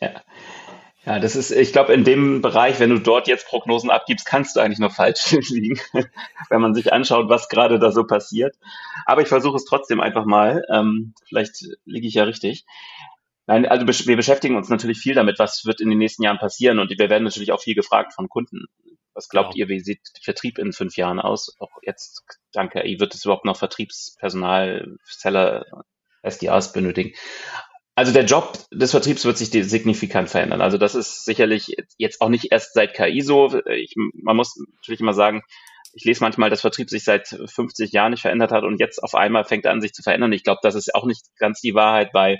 B: Ja. Ja, das ist, ich glaube, in dem Bereich, wenn du dort jetzt Prognosen abgibst, kannst du eigentlich nur falsch [laughs] liegen, wenn man sich anschaut, was gerade da so passiert. Aber ich versuche es trotzdem einfach mal. Ähm, vielleicht liege ich ja richtig. Nein, also wir beschäftigen uns natürlich viel damit, was wird in den nächsten Jahren passieren und wir werden natürlich auch viel gefragt von Kunden. Was glaubt genau. ihr, wie sieht Vertrieb in fünf Jahren aus? Auch jetzt, danke, wird es überhaupt noch Vertriebspersonal, Seller, SDRs benötigen? Also der Job des Vertriebs wird sich signifikant verändern. Also das ist sicherlich jetzt auch nicht erst seit KI so. Ich, man muss natürlich immer sagen, ich lese manchmal, dass Vertrieb sich seit 50 Jahren nicht verändert hat und jetzt auf einmal fängt er an, sich zu verändern. Ich glaube, das ist auch nicht ganz die Wahrheit, weil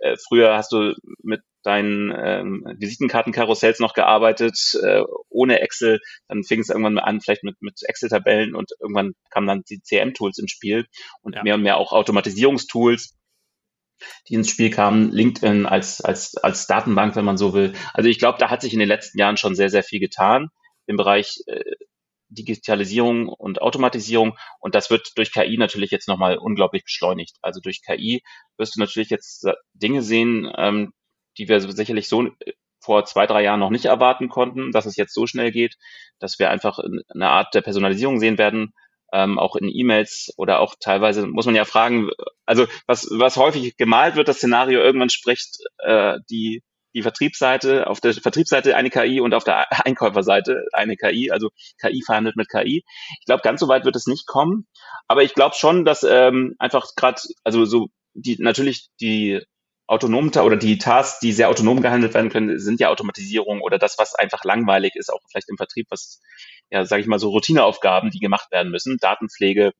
B: äh, früher hast du mit deinen ähm, Visitenkartenkarussells noch gearbeitet, äh, ohne Excel. Dann fing es irgendwann an, vielleicht mit, mit Excel-Tabellen und irgendwann kamen dann die CM-Tools ins Spiel und ja. mehr und mehr auch Automatisierungstools die ins Spiel kamen, LinkedIn als, als, als Datenbank, wenn man so will. Also ich glaube, da hat sich in den letzten Jahren schon sehr, sehr viel getan im Bereich äh, Digitalisierung und Automatisierung. Und das wird durch KI natürlich jetzt nochmal unglaublich beschleunigt. Also durch KI wirst du natürlich jetzt Dinge sehen, ähm, die wir sicherlich so äh, vor zwei, drei Jahren noch nicht erwarten konnten, dass es jetzt so schnell geht, dass wir einfach eine Art der Personalisierung sehen werden, ähm, auch in E-Mails oder auch teilweise muss man ja fragen, also was, was häufig gemalt wird, das Szenario, irgendwann spricht äh, die die Vertriebsseite, auf der Vertriebsseite eine KI und auf der [laughs] Einkäuferseite eine KI, also KI verhandelt mit KI. Ich glaube, ganz so weit wird es nicht kommen, aber ich glaube schon, dass ähm, einfach gerade, also so die natürlich die autonomen oder die Tasks, die sehr autonom gehandelt werden können, sind ja Automatisierung oder das, was einfach langweilig ist, auch vielleicht im Vertrieb, was ja, sage ich mal, so Routineaufgaben, die gemacht werden müssen, Datenpflege,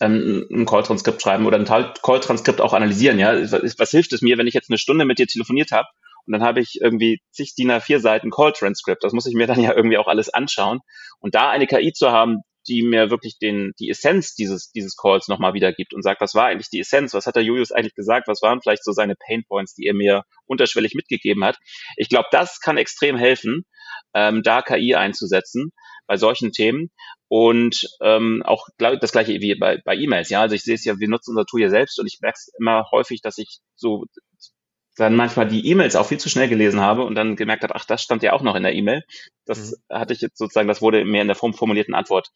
B: ähm, ein Call-Transkript schreiben oder ein Call-Transkript auch analysieren. Ja, was, was hilft es mir, wenn ich jetzt eine Stunde mit dir telefoniert habe und dann habe ich irgendwie zig DIN A4 Seiten Call-Transcript. Das muss ich mir dann ja irgendwie auch alles anschauen. Und da eine KI zu haben, die mir wirklich den, die Essenz dieses, dieses Calls nochmal wiedergibt und sagt, was war eigentlich die Essenz? Was hat der Julius eigentlich gesagt? Was waren vielleicht so seine Painpoints, die er mir unterschwellig mitgegeben hat? Ich glaube, das kann extrem helfen, ähm, da KI einzusetzen bei solchen Themen. Und ähm, auch glaub, das gleiche wie bei, bei E-Mails. Ja, also ich sehe es ja, wir nutzen unser Tool ja selbst und ich merke es immer häufig, dass ich so dann manchmal die E-Mails auch viel zu schnell gelesen habe und dann gemerkt habe, ach, das stand ja auch noch in der E-Mail. Das mhm. hatte ich jetzt sozusagen, das wurde mir in der formulierten Antwort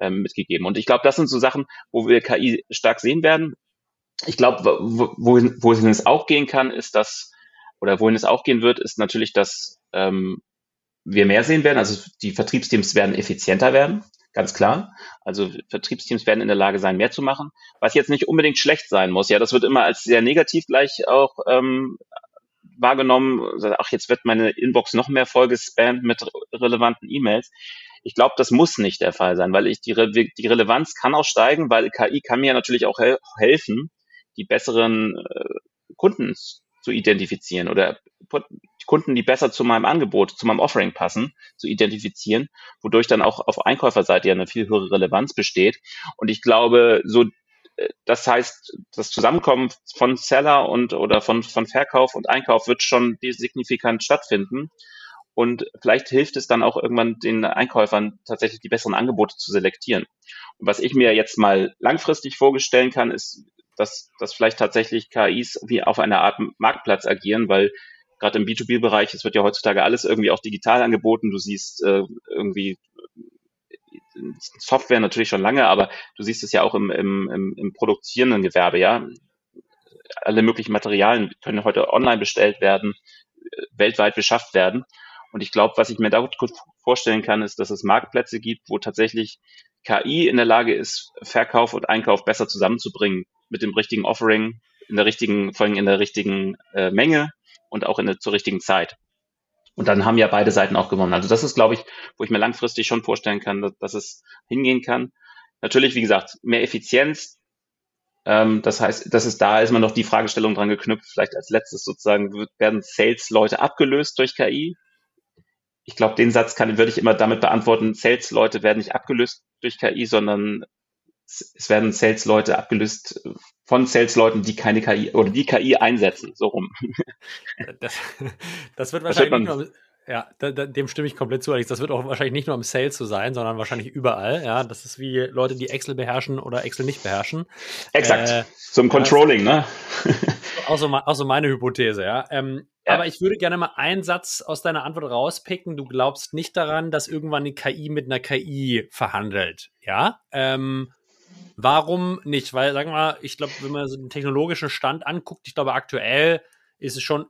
B: ähm, mitgegeben. Und ich glaube, das sind so Sachen, wo wir KI stark sehen werden. Ich glaube, wo, wohin, wohin es auch gehen kann, ist das, oder wohin es auch gehen wird, ist natürlich, dass ähm, wir mehr sehen werden. Also die Vertriebsteams werden effizienter werden, ganz klar. Also Vertriebsteams werden in der Lage sein, mehr zu machen, was jetzt nicht unbedingt schlecht sein muss. Ja, das wird immer als sehr negativ gleich auch ähm, wahrgenommen. Ach, jetzt wird meine Inbox noch mehr vollgespammt mit relevanten E-Mails. Ich glaube, das muss nicht der Fall sein, weil ich die, Re die Relevanz kann auch steigen, weil KI kann mir natürlich auch hel helfen, die besseren äh, Kunden zu identifizieren oder Kunden, die besser zu meinem Angebot, zu meinem Offering passen, zu identifizieren, wodurch dann auch auf Einkäuferseite ja eine viel höhere Relevanz besteht. Und ich glaube, so äh, das heißt, das Zusammenkommen von Seller und oder von, von Verkauf und Einkauf wird schon signifikant stattfinden. Und vielleicht hilft es dann auch irgendwann den Einkäufern tatsächlich die besseren Angebote zu selektieren. Und was ich mir jetzt mal langfristig vorstellen kann, ist, dass, dass vielleicht tatsächlich KIs wie auf einer Art Marktplatz agieren, weil gerade im B2B-Bereich, es wird ja heutzutage alles irgendwie auch digital angeboten. Du siehst äh, irgendwie Software natürlich schon lange, aber du siehst es ja auch im, im, im, im produzierenden Gewerbe, ja. Alle möglichen Materialien können heute online bestellt werden, weltweit beschafft werden. Und ich glaube, was ich mir da gut vorstellen kann, ist, dass es Marktplätze gibt, wo tatsächlich KI in der Lage ist, Verkauf und Einkauf besser zusammenzubringen mit dem richtigen Offering, in der richtigen, vor allem in der richtigen äh, Menge und auch in der, zur richtigen Zeit. Und dann haben ja beide Seiten auch gewonnen. Also das ist, glaube ich, wo ich mir langfristig schon vorstellen kann, dass, es hingehen kann. Natürlich, wie gesagt, mehr Effizienz. Ähm, das heißt, das ist da ist man noch die Fragestellung dran geknüpft. Vielleicht als letztes sozusagen werden Sales-Leute abgelöst durch KI. Ich glaube, den Satz kann, würde ich immer damit beantworten, Sales-Leute werden nicht abgelöst durch KI, sondern es werden Sales-Leute abgelöst von Sales-Leuten, die keine KI oder die KI einsetzen, so rum.
A: Das, [laughs] das wird wahrscheinlich das wird nicht nur, ja, dem stimme ich komplett zu, Alex. Das wird auch wahrscheinlich nicht nur im Sales so sein, sondern wahrscheinlich überall. Ja, das ist wie Leute, die Excel beherrschen oder Excel nicht beherrschen.
B: Exakt. Äh, Zum Controlling, ne?
A: Auch so, auch so meine Hypothese, ja. Ähm, ja. Aber ich würde gerne mal einen Satz aus deiner Antwort rauspicken. Du glaubst nicht daran, dass irgendwann die KI mit einer KI verhandelt, ja? Ähm, Warum nicht? Weil, sagen wir mal, ich glaube, wenn man so den technologischen Stand anguckt, ich glaube, aktuell ist es schon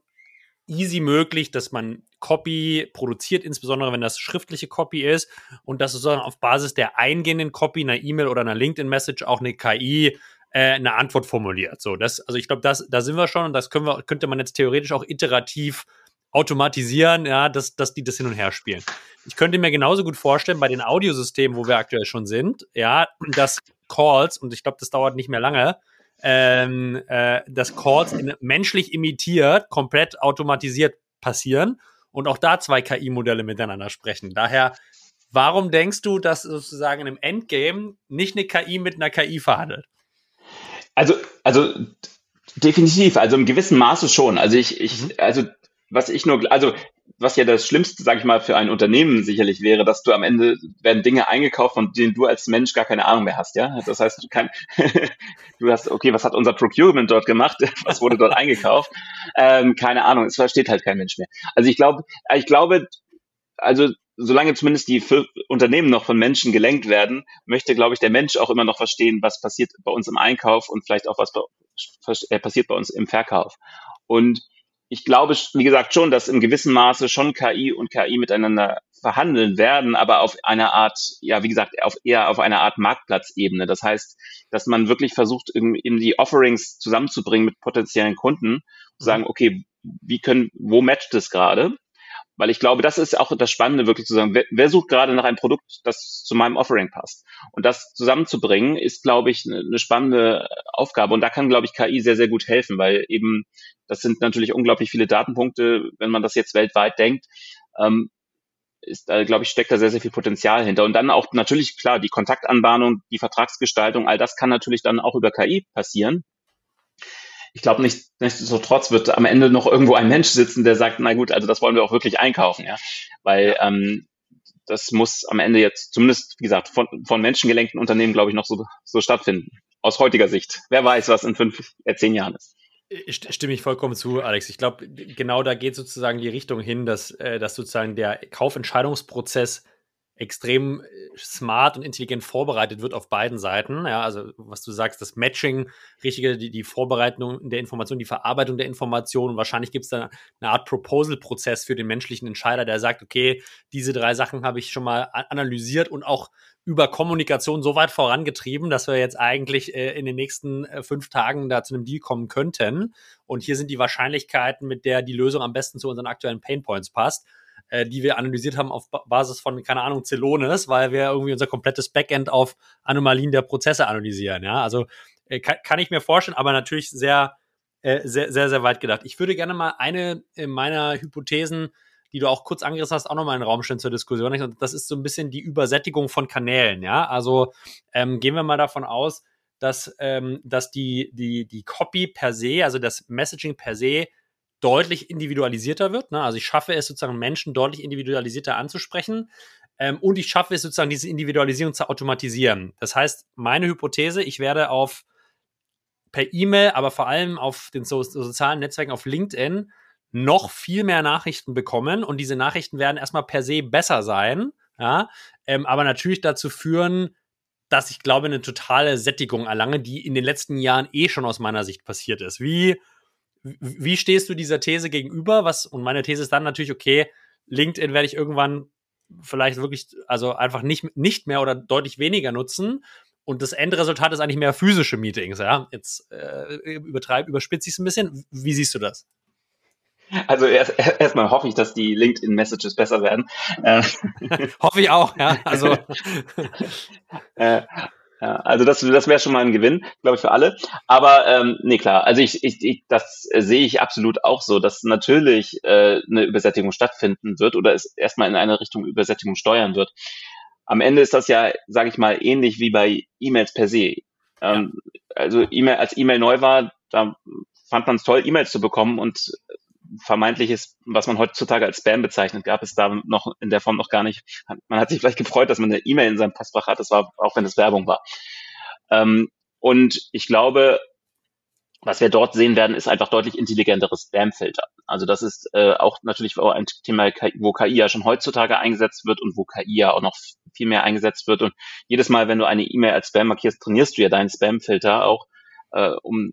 A: easy möglich, dass man Copy produziert, insbesondere wenn das schriftliche Copy ist und dass sozusagen auf Basis der eingehenden Copy, einer E-Mail oder einer LinkedIn-Message auch eine KI äh, eine Antwort formuliert. So, das, also ich glaube, das, da sind wir schon und das können wir, könnte man jetzt theoretisch auch iterativ automatisieren, ja, dass, dass die das hin und her spielen. Ich könnte mir genauso gut vorstellen, bei den Audiosystemen, wo wir aktuell schon sind, ja, dass Calls, und ich glaube, das dauert nicht mehr lange, ähm, äh, dass Calls in, menschlich imitiert, komplett automatisiert passieren und auch da zwei KI-Modelle miteinander sprechen. Daher, warum denkst du, dass sozusagen im Endgame nicht eine KI mit einer KI verhandelt?
B: Also, also definitiv, also im gewissen Maße schon. Also ich, ich, mhm. also was ich nur, also was ja das Schlimmste, sage ich mal, für ein Unternehmen sicherlich wäre, dass du am Ende werden Dinge eingekauft, von denen du als Mensch gar keine Ahnung mehr hast, ja. Das heißt, du kann, [laughs] du hast, okay, was hat unser Procurement dort gemacht? [laughs] Was wurde dort eingekauft? Ähm, keine Ahnung, es versteht halt kein Mensch mehr. Also ich glaube, ich glaube, also solange zumindest die Unternehmen noch von Menschen gelenkt werden, möchte, glaube ich, der Mensch auch immer noch verstehen, was passiert bei uns im Einkauf und vielleicht auch was äh, passiert bei uns im Verkauf. Und ich glaube, wie gesagt, schon, dass in gewissem Maße schon KI und KI miteinander verhandeln werden, aber auf einer Art, ja, wie gesagt, auf eher auf einer Art Marktplatzebene. Das heißt, dass man wirklich versucht, eben die Offerings zusammenzubringen mit potenziellen Kunden, zu sagen, mhm. okay, wie können, wo matcht es gerade? Weil ich glaube, das ist auch das Spannende, wirklich zu sagen, wer, wer sucht gerade nach einem Produkt, das zu meinem Offering passt? Und das zusammenzubringen, ist, glaube ich, eine, eine spannende Aufgabe. Und da kann, glaube ich, KI sehr, sehr gut helfen, weil eben das sind natürlich unglaublich viele Datenpunkte, wenn man das jetzt weltweit denkt. Ähm, ist, da, glaube ich, steckt da sehr, sehr viel Potenzial hinter. Und dann auch natürlich, klar, die Kontaktanbahnung, die Vertragsgestaltung, all das kann natürlich dann auch über KI passieren ich glaube nicht, nichtsdestotrotz wird am Ende noch irgendwo ein Mensch sitzen, der sagt, na gut, also das wollen wir auch wirklich einkaufen, ja. Weil ähm, das muss am Ende jetzt zumindest, wie gesagt, von, von menschengelenkten Unternehmen, glaube ich, noch so, so stattfinden. Aus heutiger Sicht. Wer weiß, was in fünf, äh, zehn Jahren ist.
A: Stimme ich vollkommen zu, Alex. Ich glaube, genau da geht sozusagen die Richtung hin, dass, äh, dass sozusagen der Kaufentscheidungsprozess extrem äh, smart und intelligent vorbereitet wird auf beiden Seiten. Ja, also was du sagst, das Matching, richtige, die, die Vorbereitung der Information, die Verarbeitung der Information. Und wahrscheinlich gibt es da eine Art Proposal-Prozess für den menschlichen Entscheider, der sagt, okay, diese drei Sachen habe ich schon mal analysiert und auch über Kommunikation so weit vorangetrieben, dass wir jetzt eigentlich äh, in den nächsten äh, fünf Tagen da zu einem Deal kommen könnten. Und hier sind die Wahrscheinlichkeiten, mit der die Lösung am besten zu unseren aktuellen Painpoints passt äh, die wir analysiert haben auf Basis von, keine Ahnung, Celonis, weil wir irgendwie unser komplettes Backend auf Anomalien der Prozesse analysieren. Ja, also äh, kann, kann ich mir vorstellen, aber natürlich sehr, äh, sehr, sehr, sehr weit gedacht. Ich würde gerne mal eine meiner Hypothesen, die du auch kurz angerissen hast, auch nochmal in den Raum stellen zur Diskussion. Und das ist so ein bisschen die Übersättigung von Kanälen. Ja, also ähm, gehen wir mal davon aus, dass, ähm, dass die, die, die Copy per se, also das Messaging per se, deutlich individualisierter wird. Ne? Also ich schaffe es sozusagen Menschen deutlich individualisierter anzusprechen ähm, und ich schaffe es sozusagen diese Individualisierung zu automatisieren. Das heißt, meine Hypothese, ich werde auf per E-Mail, aber vor allem auf den so sozialen Netzwerken auf LinkedIn noch viel mehr Nachrichten bekommen und diese Nachrichten werden erstmal per se besser sein, ja, ähm, aber natürlich dazu führen, dass ich glaube, eine totale Sättigung erlange, die in den letzten Jahren eh schon aus meiner Sicht passiert ist. Wie wie stehst du dieser These gegenüber? Was, und meine These ist dann natürlich, okay, LinkedIn werde ich irgendwann vielleicht wirklich, also einfach nicht, nicht mehr oder deutlich weniger nutzen. Und das Endresultat ist eigentlich mehr physische Meetings, ja. Jetzt äh, übertreib, überspitze ich es ein bisschen. Wie siehst du das?
B: Also erst erstmal hoffe ich, dass die LinkedIn-Messages besser werden. [laughs]
A: hoffe ich auch, ja. Also [laughs]
B: äh, ja, also das, das wäre schon mal ein Gewinn, glaube ich, für alle. Aber ähm, nee, klar, also ich, ich, ich das sehe ich absolut auch so, dass natürlich äh, eine Übersättigung stattfinden wird oder es erstmal in eine Richtung Übersättigung steuern wird. Am Ende ist das ja, sage ich mal, ähnlich wie bei E-Mails per se. Ähm, ja. Also E-Mail, als E-Mail neu war, da fand man es toll, E-Mails zu bekommen und vermeintliches, was man heutzutage als Spam bezeichnet, gab es da noch in der Form noch gar nicht. Man hat sich vielleicht gefreut, dass man eine E-Mail in seinem Postfach hat, das war auch wenn es Werbung war. Ähm, und ich glaube, was wir dort sehen werden, ist einfach deutlich intelligentere Spam-Filter. Also das ist äh, auch natürlich ein Thema, wo KI ja schon heutzutage eingesetzt wird und wo KI ja auch noch viel mehr eingesetzt wird. Und jedes Mal, wenn du eine E-Mail als Spam markierst, trainierst du ja deinen Spam-Filter auch, äh, um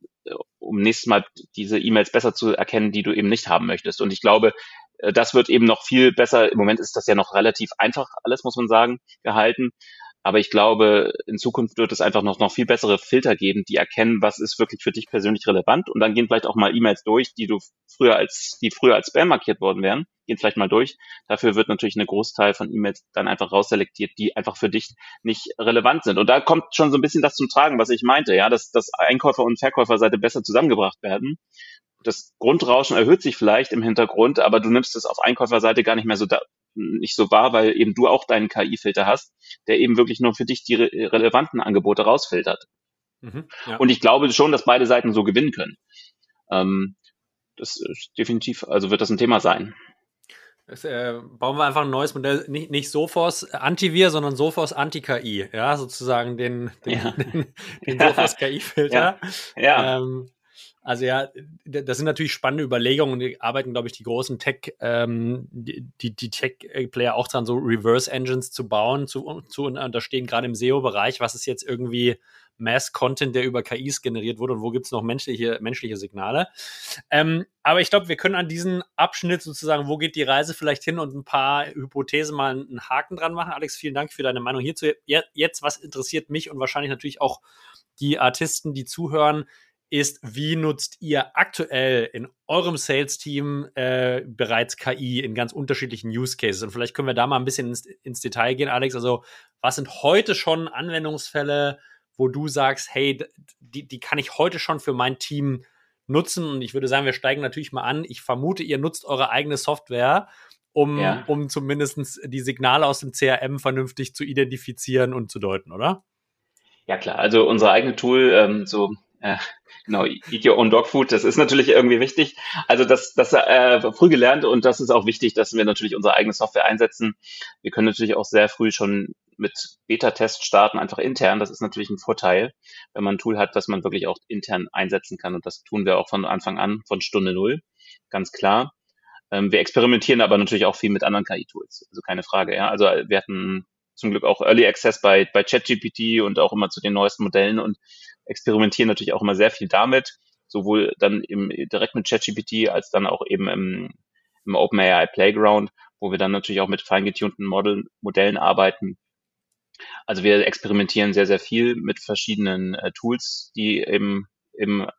B: um nächstes Mal diese E-Mails besser zu erkennen, die du eben nicht haben möchtest. Und ich glaube, äh, das wird eben noch viel besser. Im Moment ist das ja noch relativ einfach alles, muss man sagen, gehalten. Aber ich glaube, in Zukunft wird es einfach noch, noch viel bessere Filter geben, die erkennen, was ist wirklich für dich persönlich relevant. Und dann gehen vielleicht auch mal E-Mails durch, die du früher als, die früher als Spam markiert worden wären, gehen vielleicht mal durch. Dafür wird natürlich eine Großteil von E-Mails dann einfach rausselektiert, die einfach für dich nicht relevant sind. Und da kommt schon so ein bisschen das zum Tragen, was ich meinte, ja, dass, dass Einkäufer und Verkäuferseite besser zusammengebracht werden das Grundrauschen erhöht sich vielleicht im Hintergrund, aber du nimmst es auf Einkäuferseite gar nicht mehr so da, nicht so wahr, weil eben du auch deinen KI-Filter hast, der eben wirklich nur für dich die re relevanten Angebote rausfiltert. Mhm, ja. Und ich glaube schon, dass beide Seiten so gewinnen können. Ähm, das ist definitiv, also wird das ein Thema sein.
A: Das, äh, bauen wir einfach ein neues Modell, nicht, nicht Sophos Antivir, sondern Sophos Anti-KI, ja, sozusagen den, den, ja. [laughs] den, den Sophos [laughs] KI-Filter. Ja. ja. Ähm, also ja, das sind natürlich spannende Überlegungen und die arbeiten, glaube ich, die großen Tech, ähm, die, die Tech-Player auch dran, so Reverse-Engines zu bauen, zu, zu unterstehen, gerade im SEO-Bereich, was ist jetzt irgendwie Mass-Content, der über KIs generiert wurde und wo gibt es noch menschliche, menschliche Signale. Ähm, aber ich glaube, wir können an diesen Abschnitt sozusagen, wo geht die Reise vielleicht hin und ein paar Hypothesen mal einen Haken dran machen. Alex, vielen Dank für deine Meinung hierzu. Jetzt, was interessiert mich und wahrscheinlich natürlich auch die Artisten, die zuhören, ist, wie nutzt ihr aktuell in eurem Sales-Team äh, bereits KI in ganz unterschiedlichen Use Cases? Und vielleicht können wir da mal ein bisschen ins, ins, Detail gehen, Alex. Also, was sind heute schon Anwendungsfälle, wo du sagst, hey, die, die kann ich heute schon für mein Team nutzen? Und ich würde sagen, wir steigen natürlich mal an. Ich vermute, ihr nutzt eure eigene Software, um, ja. um zumindest die Signale aus dem CRM vernünftig zu identifizieren und zu deuten, oder?
B: Ja, klar. Also unser eigenes Tool, ähm, so äh, genau, eat your own dog food, das ist natürlich irgendwie wichtig. Also das, das äh, früh gelernt und das ist auch wichtig, dass wir natürlich unsere eigene Software einsetzen. Wir können natürlich auch sehr früh schon mit Beta-Tests starten, einfach intern. Das ist natürlich ein Vorteil, wenn man ein Tool hat, das man wirklich auch intern einsetzen kann. Und das tun wir auch von Anfang an, von Stunde Null, ganz klar. Ähm, wir experimentieren aber natürlich auch viel mit anderen KI-Tools, also keine Frage. Ja. Also wir hatten zum Glück auch Early Access bei, bei ChatGPT und auch immer zu den neuesten Modellen und experimentieren natürlich auch immer sehr viel damit, sowohl dann im, direkt mit ChatGPT als dann auch eben im, im OpenAI Playground, wo wir dann natürlich auch mit feingetunten Model, Modellen arbeiten. Also wir experimentieren sehr, sehr viel mit verschiedenen äh, Tools, die eben im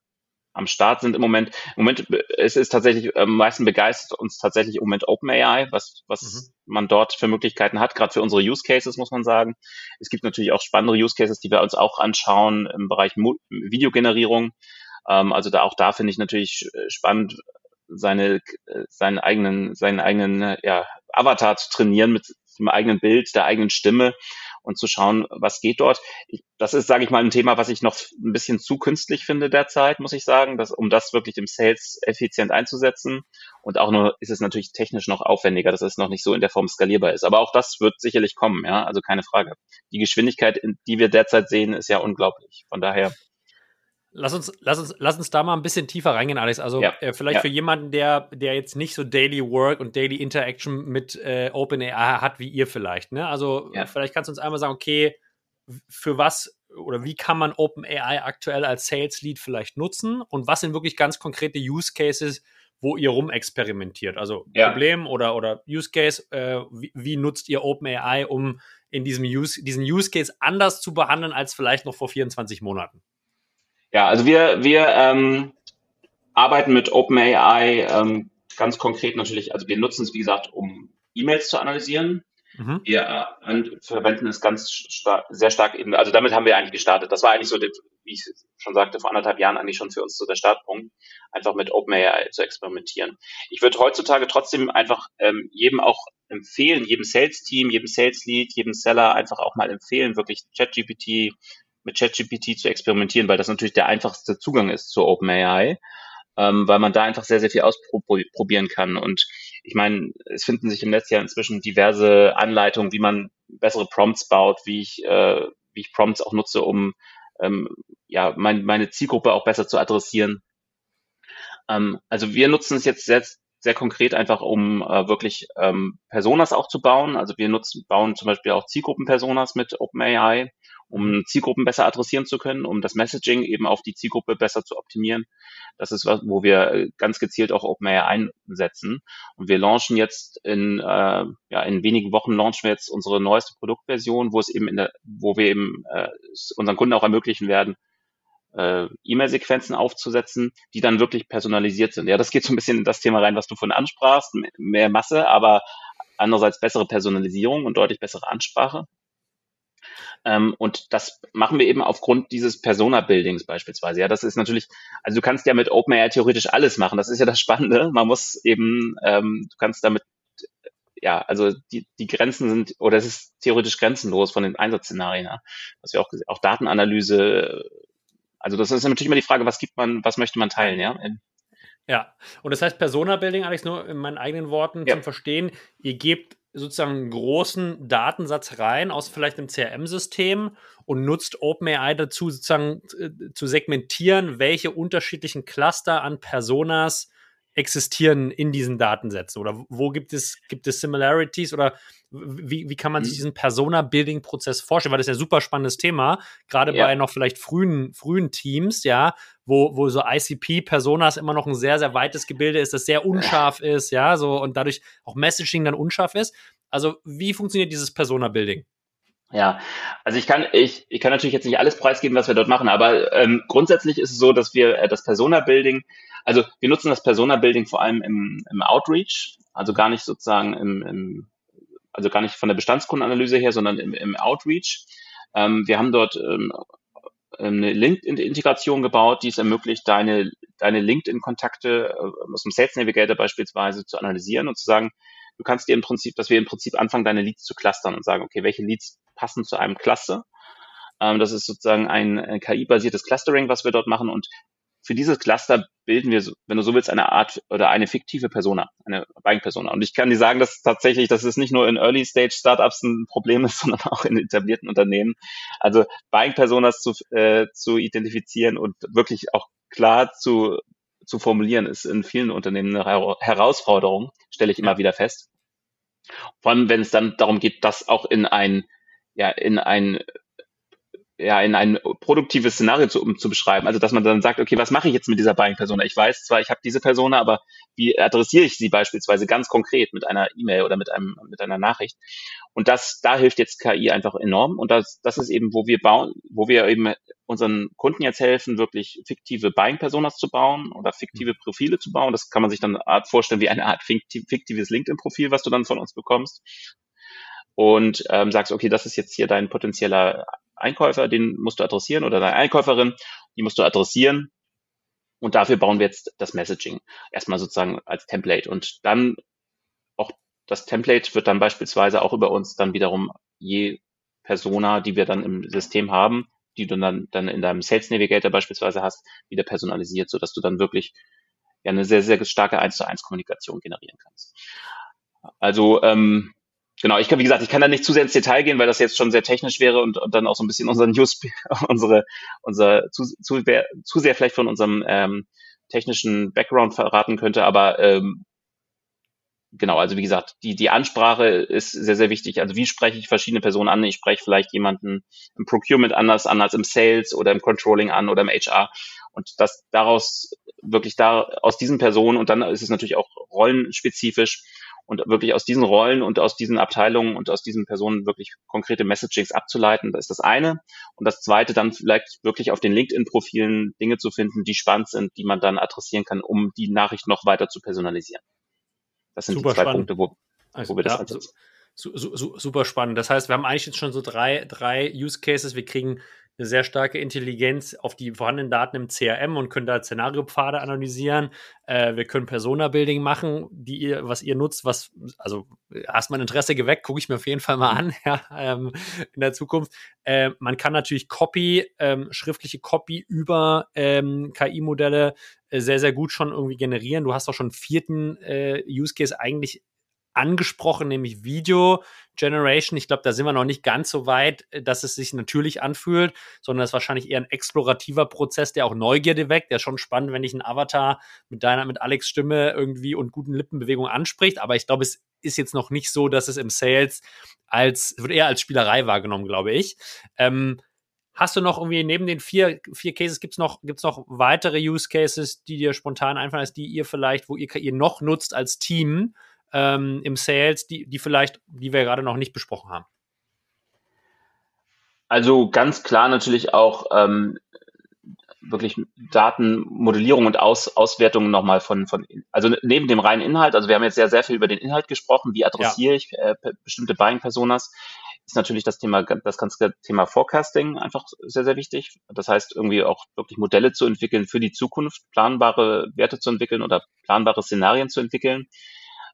B: am Start sind im Moment. Im Moment äh, es ist tatsächlich am meisten begeistert uns tatsächlich im Moment OpenAI, was was mhm. man dort für Möglichkeiten hat, gerade für unsere Use Cases muss man sagen. Es gibt natürlich auch spannende Use Cases, die wir uns auch anschauen im Bereich Mo Videogenerierung. Ähm, also da auch da finde ich natürlich äh, spannend seine äh, seinen eigenen seinen eigenen ja, Avatar zu trainieren mit dem eigenen Bild, der eigenen Stimme und zu schauen, was geht dort. das ist, sage ich mal, ein Thema, was ich noch ein bisschen zu künstlich finde derzeit, muss ich sagen, dass, um das wirklich im Sales effizient einzusetzen. Und auch nur ist es natürlich technisch noch aufwendiger, dass es noch nicht so in der Form skalierbar ist. Aber auch das wird sicherlich kommen, ja, also keine Frage. Die Geschwindigkeit, die wir derzeit sehen, ist ja unglaublich. Von daher
A: Lass uns, lass, uns, lass uns da mal ein bisschen tiefer reingehen, Alex. Also ja, äh, vielleicht ja. für jemanden, der, der jetzt nicht so Daily Work und Daily Interaction mit äh, OpenAI hat wie ihr vielleicht. Ne? Also ja. vielleicht kannst du uns einmal sagen, okay, für was oder wie kann man OpenAI aktuell als Sales Lead vielleicht nutzen und was sind wirklich ganz konkrete Use Cases, wo ihr rumexperimentiert? Also Problem oder, oder Use Case, äh, wie, wie, nutzt ihr OpenAI, um in diesem Use, diesen Use Case anders zu behandeln als vielleicht noch vor 24 Monaten?
B: Ja, also wir, wir ähm, arbeiten mit OpenAI ähm, ganz konkret natürlich, also wir nutzen es, wie gesagt, um E-Mails zu analysieren. Mhm. Wir äh, verwenden es ganz star sehr stark eben, also damit haben wir eigentlich gestartet. Das war eigentlich so, wie ich schon sagte, vor anderthalb Jahren eigentlich schon für uns so der Startpunkt, einfach mit OpenAI zu experimentieren. Ich würde heutzutage trotzdem einfach ähm, jedem auch empfehlen, jedem Sales-Team, jedem Sales-Lead, jedem Seller einfach auch mal empfehlen, wirklich ChatGPT mit ChatGPT zu experimentieren, weil das natürlich der einfachste Zugang ist zur OpenAI, ähm, weil man da einfach sehr, sehr viel ausprobieren kann. Und ich meine, es finden sich im Netz ja inzwischen diverse Anleitungen, wie man bessere Prompts baut, wie ich, äh, wie ich Prompts auch nutze, um ähm, ja, mein, meine Zielgruppe auch besser zu adressieren. Ähm, also wir nutzen es jetzt sehr, sehr konkret einfach, um äh, wirklich ähm, Personas auch zu bauen. Also wir nutzen, bauen zum Beispiel auch Zielgruppenpersonas mit OpenAI um Zielgruppen besser adressieren zu können, um das Messaging eben auf die Zielgruppe besser zu optimieren. Das ist was, wo wir äh, ganz gezielt auch OpenAI einsetzen. Und wir launchen jetzt in, äh, ja, in wenigen Wochen launchen wir jetzt unsere neueste Produktversion, wo es eben in der, wo wir eben äh, unseren Kunden auch ermöglichen werden, äh, E-Mail-Sequenzen aufzusetzen, die dann wirklich personalisiert sind. Ja, das geht so ein bisschen in das Thema rein, was du vorhin ansprachst, mehr Masse, aber andererseits bessere Personalisierung und deutlich bessere Ansprache. Ähm, und das machen wir eben aufgrund dieses Persona-Buildings beispielsweise. Ja, das ist natürlich, also du kannst ja mit OpenAI theoretisch alles machen. Das ist ja das Spannende. Man muss eben, ähm, du kannst damit ja, also die, die Grenzen sind, oder es ist theoretisch grenzenlos von den Einsatzszenarien, ja. was wir auch auch Datenanalyse, also das ist natürlich immer die Frage, was gibt man, was möchte man teilen, ja.
A: Ja, und das heißt Persona-Building, Alex, nur in meinen eigenen Worten ja. zum Verstehen, ihr gebt sozusagen großen Datensatz rein aus vielleicht einem CRM-System und nutzt OpenAI dazu, sozusagen äh, zu segmentieren, welche unterschiedlichen Cluster an Personas existieren in diesen Datensätzen? Oder wo gibt es, gibt es Similarities oder wie, wie kann man sich mhm. diesen Persona-Building-Prozess vorstellen? Weil das ist ja ein super spannendes Thema, gerade ja. bei noch vielleicht frühen, frühen Teams, ja, wo, wo so ICP-Personas immer noch ein sehr, sehr weites Gebilde ist, das sehr unscharf ist, ja, so und dadurch auch Messaging dann unscharf ist. Also, wie funktioniert dieses Persona-Building?
B: Ja, also ich kann, ich, ich kann natürlich jetzt nicht alles preisgeben, was wir dort machen, aber ähm, grundsätzlich ist es so, dass wir äh, das Persona-Building, also wir nutzen das Persona-Building vor allem im, im Outreach, also gar nicht sozusagen im, im also gar nicht von der Bestandskundenanalyse her, sondern im, im Outreach. Ähm, wir haben dort ähm, eine LinkedIn-Integration gebaut, die es ermöglicht, deine, deine LinkedIn-Kontakte äh, aus dem Sales Navigator beispielsweise zu analysieren und zu sagen, du kannst dir im Prinzip, dass wir im Prinzip anfangen, deine Leads zu clustern und sagen, okay, welche Leads passen zu einem Cluster. Ähm, das ist sozusagen ein, ein KI-basiertes Clustering, was wir dort machen und für dieses Cluster bilden wir, wenn du so willst, eine Art oder eine fiktive Persona, eine Buying-Persona. Und ich kann dir sagen, dass tatsächlich, dass es nicht nur in Early-Stage-Startups ein Problem ist, [laughs] sondern auch in etablierten Unternehmen. Also Buying-Personas zu, äh, zu identifizieren und wirklich auch klar zu, zu formulieren, ist in vielen Unternehmen eine Herausforderung, stelle ich immer ja. wieder fest. Vor allem, wenn es dann darum geht, das auch in ein, ja, in ein ja, in ein produktives Szenario zu, um zu beschreiben. Also, dass man dann sagt, okay, was mache ich jetzt mit dieser Buying-Persona? Ich weiß zwar, ich habe diese Persona, aber wie adressiere ich sie beispielsweise ganz konkret mit einer E-Mail oder mit einem, mit einer Nachricht? Und das, da hilft jetzt KI einfach enorm. Und das, das ist eben, wo wir bauen, wo wir eben unseren Kunden jetzt helfen, wirklich fiktive Buying-Personas zu bauen oder fiktive Profile zu bauen. Das kann man sich dann vorstellen wie eine Art fiktives LinkedIn-Profil, was du dann von uns bekommst und ähm, sagst, okay, das ist jetzt hier dein potenzieller Einkäufer, den musst du adressieren oder deine Einkäuferin, die musst du adressieren. Und dafür bauen wir jetzt das Messaging erstmal sozusagen als Template. Und dann auch das Template wird dann beispielsweise auch über uns dann wiederum je Persona, die wir dann im System haben, die du dann, dann in deinem Sales Navigator beispielsweise hast, wieder personalisiert, so dass du dann wirklich ja eine sehr, sehr starke 1 zu 1 Kommunikation generieren kannst. Also ähm, genau, ich kann, wie gesagt, ich kann da nicht zu sehr ins Detail gehen, weil das jetzt schon sehr technisch wäre und, und dann auch so ein bisschen unseren News, [laughs] unsere, unser zu, zu, zu sehr vielleicht von unserem ähm, technischen Background verraten könnte, aber ähm, genau, also wie gesagt, die, die Ansprache ist sehr, sehr wichtig. Also wie spreche ich verschiedene Personen an? Ich spreche vielleicht jemanden im Procurement anders an als im Sales oder im Controlling an oder im HR. Und das daraus wirklich da aus diesen Personen und dann ist es natürlich auch rollenspezifisch und wirklich aus diesen Rollen und aus diesen Abteilungen und aus diesen Personen wirklich konkrete Messagings abzuleiten. Das ist das eine. Und das zweite dann vielleicht wirklich auf den LinkedIn-Profilen Dinge zu finden, die spannend sind, die man dann adressieren kann, um die Nachricht noch weiter zu personalisieren. Das sind Super die zwei spannend. Punkte, wo, also, wo wir das.
A: Su su super spannend. Das heißt, wir haben eigentlich jetzt schon so drei, drei Use Cases. Wir kriegen eine sehr starke Intelligenz auf die vorhandenen Daten im CRM und können da Szenariopfade analysieren. Äh, wir können Persona-Building machen, die ihr, was ihr nutzt, was, also hast mein Interesse geweckt, gucke ich mir auf jeden Fall mal an, [laughs] ja, ähm, in der Zukunft. Äh, man kann natürlich Copy, ähm, schriftliche Copy über ähm, KI-Modelle äh, sehr, sehr gut schon irgendwie generieren. Du hast auch schon vierten äh, Use Case eigentlich angesprochen, nämlich Video Generation. Ich glaube, da sind wir noch nicht ganz so weit, äh, dass es sich natürlich anfühlt, sondern es ist wahrscheinlich eher ein explorativer Prozess, der auch Neugierde weckt. Der ist schon spannend, wenn dich ein Avatar mit deiner, mit Alex Stimme irgendwie und guten Lippenbewegungen anspricht. Aber ich glaube, es ist jetzt noch nicht so, dass es im Sales als, wird eher als Spielerei wahrgenommen, glaube ich. Ähm, Hast du noch irgendwie neben den vier, vier Cases, gibt es noch, gibt's noch weitere Use Cases, die dir spontan einfallen, als die ihr vielleicht, wo ihr KI noch nutzt als Team, ähm, im Sales, die, die vielleicht, die wir gerade noch nicht besprochen haben?
B: Also ganz klar natürlich auch ähm, wirklich Datenmodellierung und Aus, Auswertung nochmal von, von, also neben dem reinen Inhalt, also wir haben jetzt sehr, sehr viel über den Inhalt gesprochen, wie adressiere ja. ich äh, bestimmte Buying-Personas, ist natürlich das Thema, das ganze Thema Forecasting einfach sehr, sehr wichtig. Das heißt, irgendwie auch wirklich Modelle zu entwickeln für die Zukunft, planbare Werte zu entwickeln oder planbare Szenarien zu entwickeln.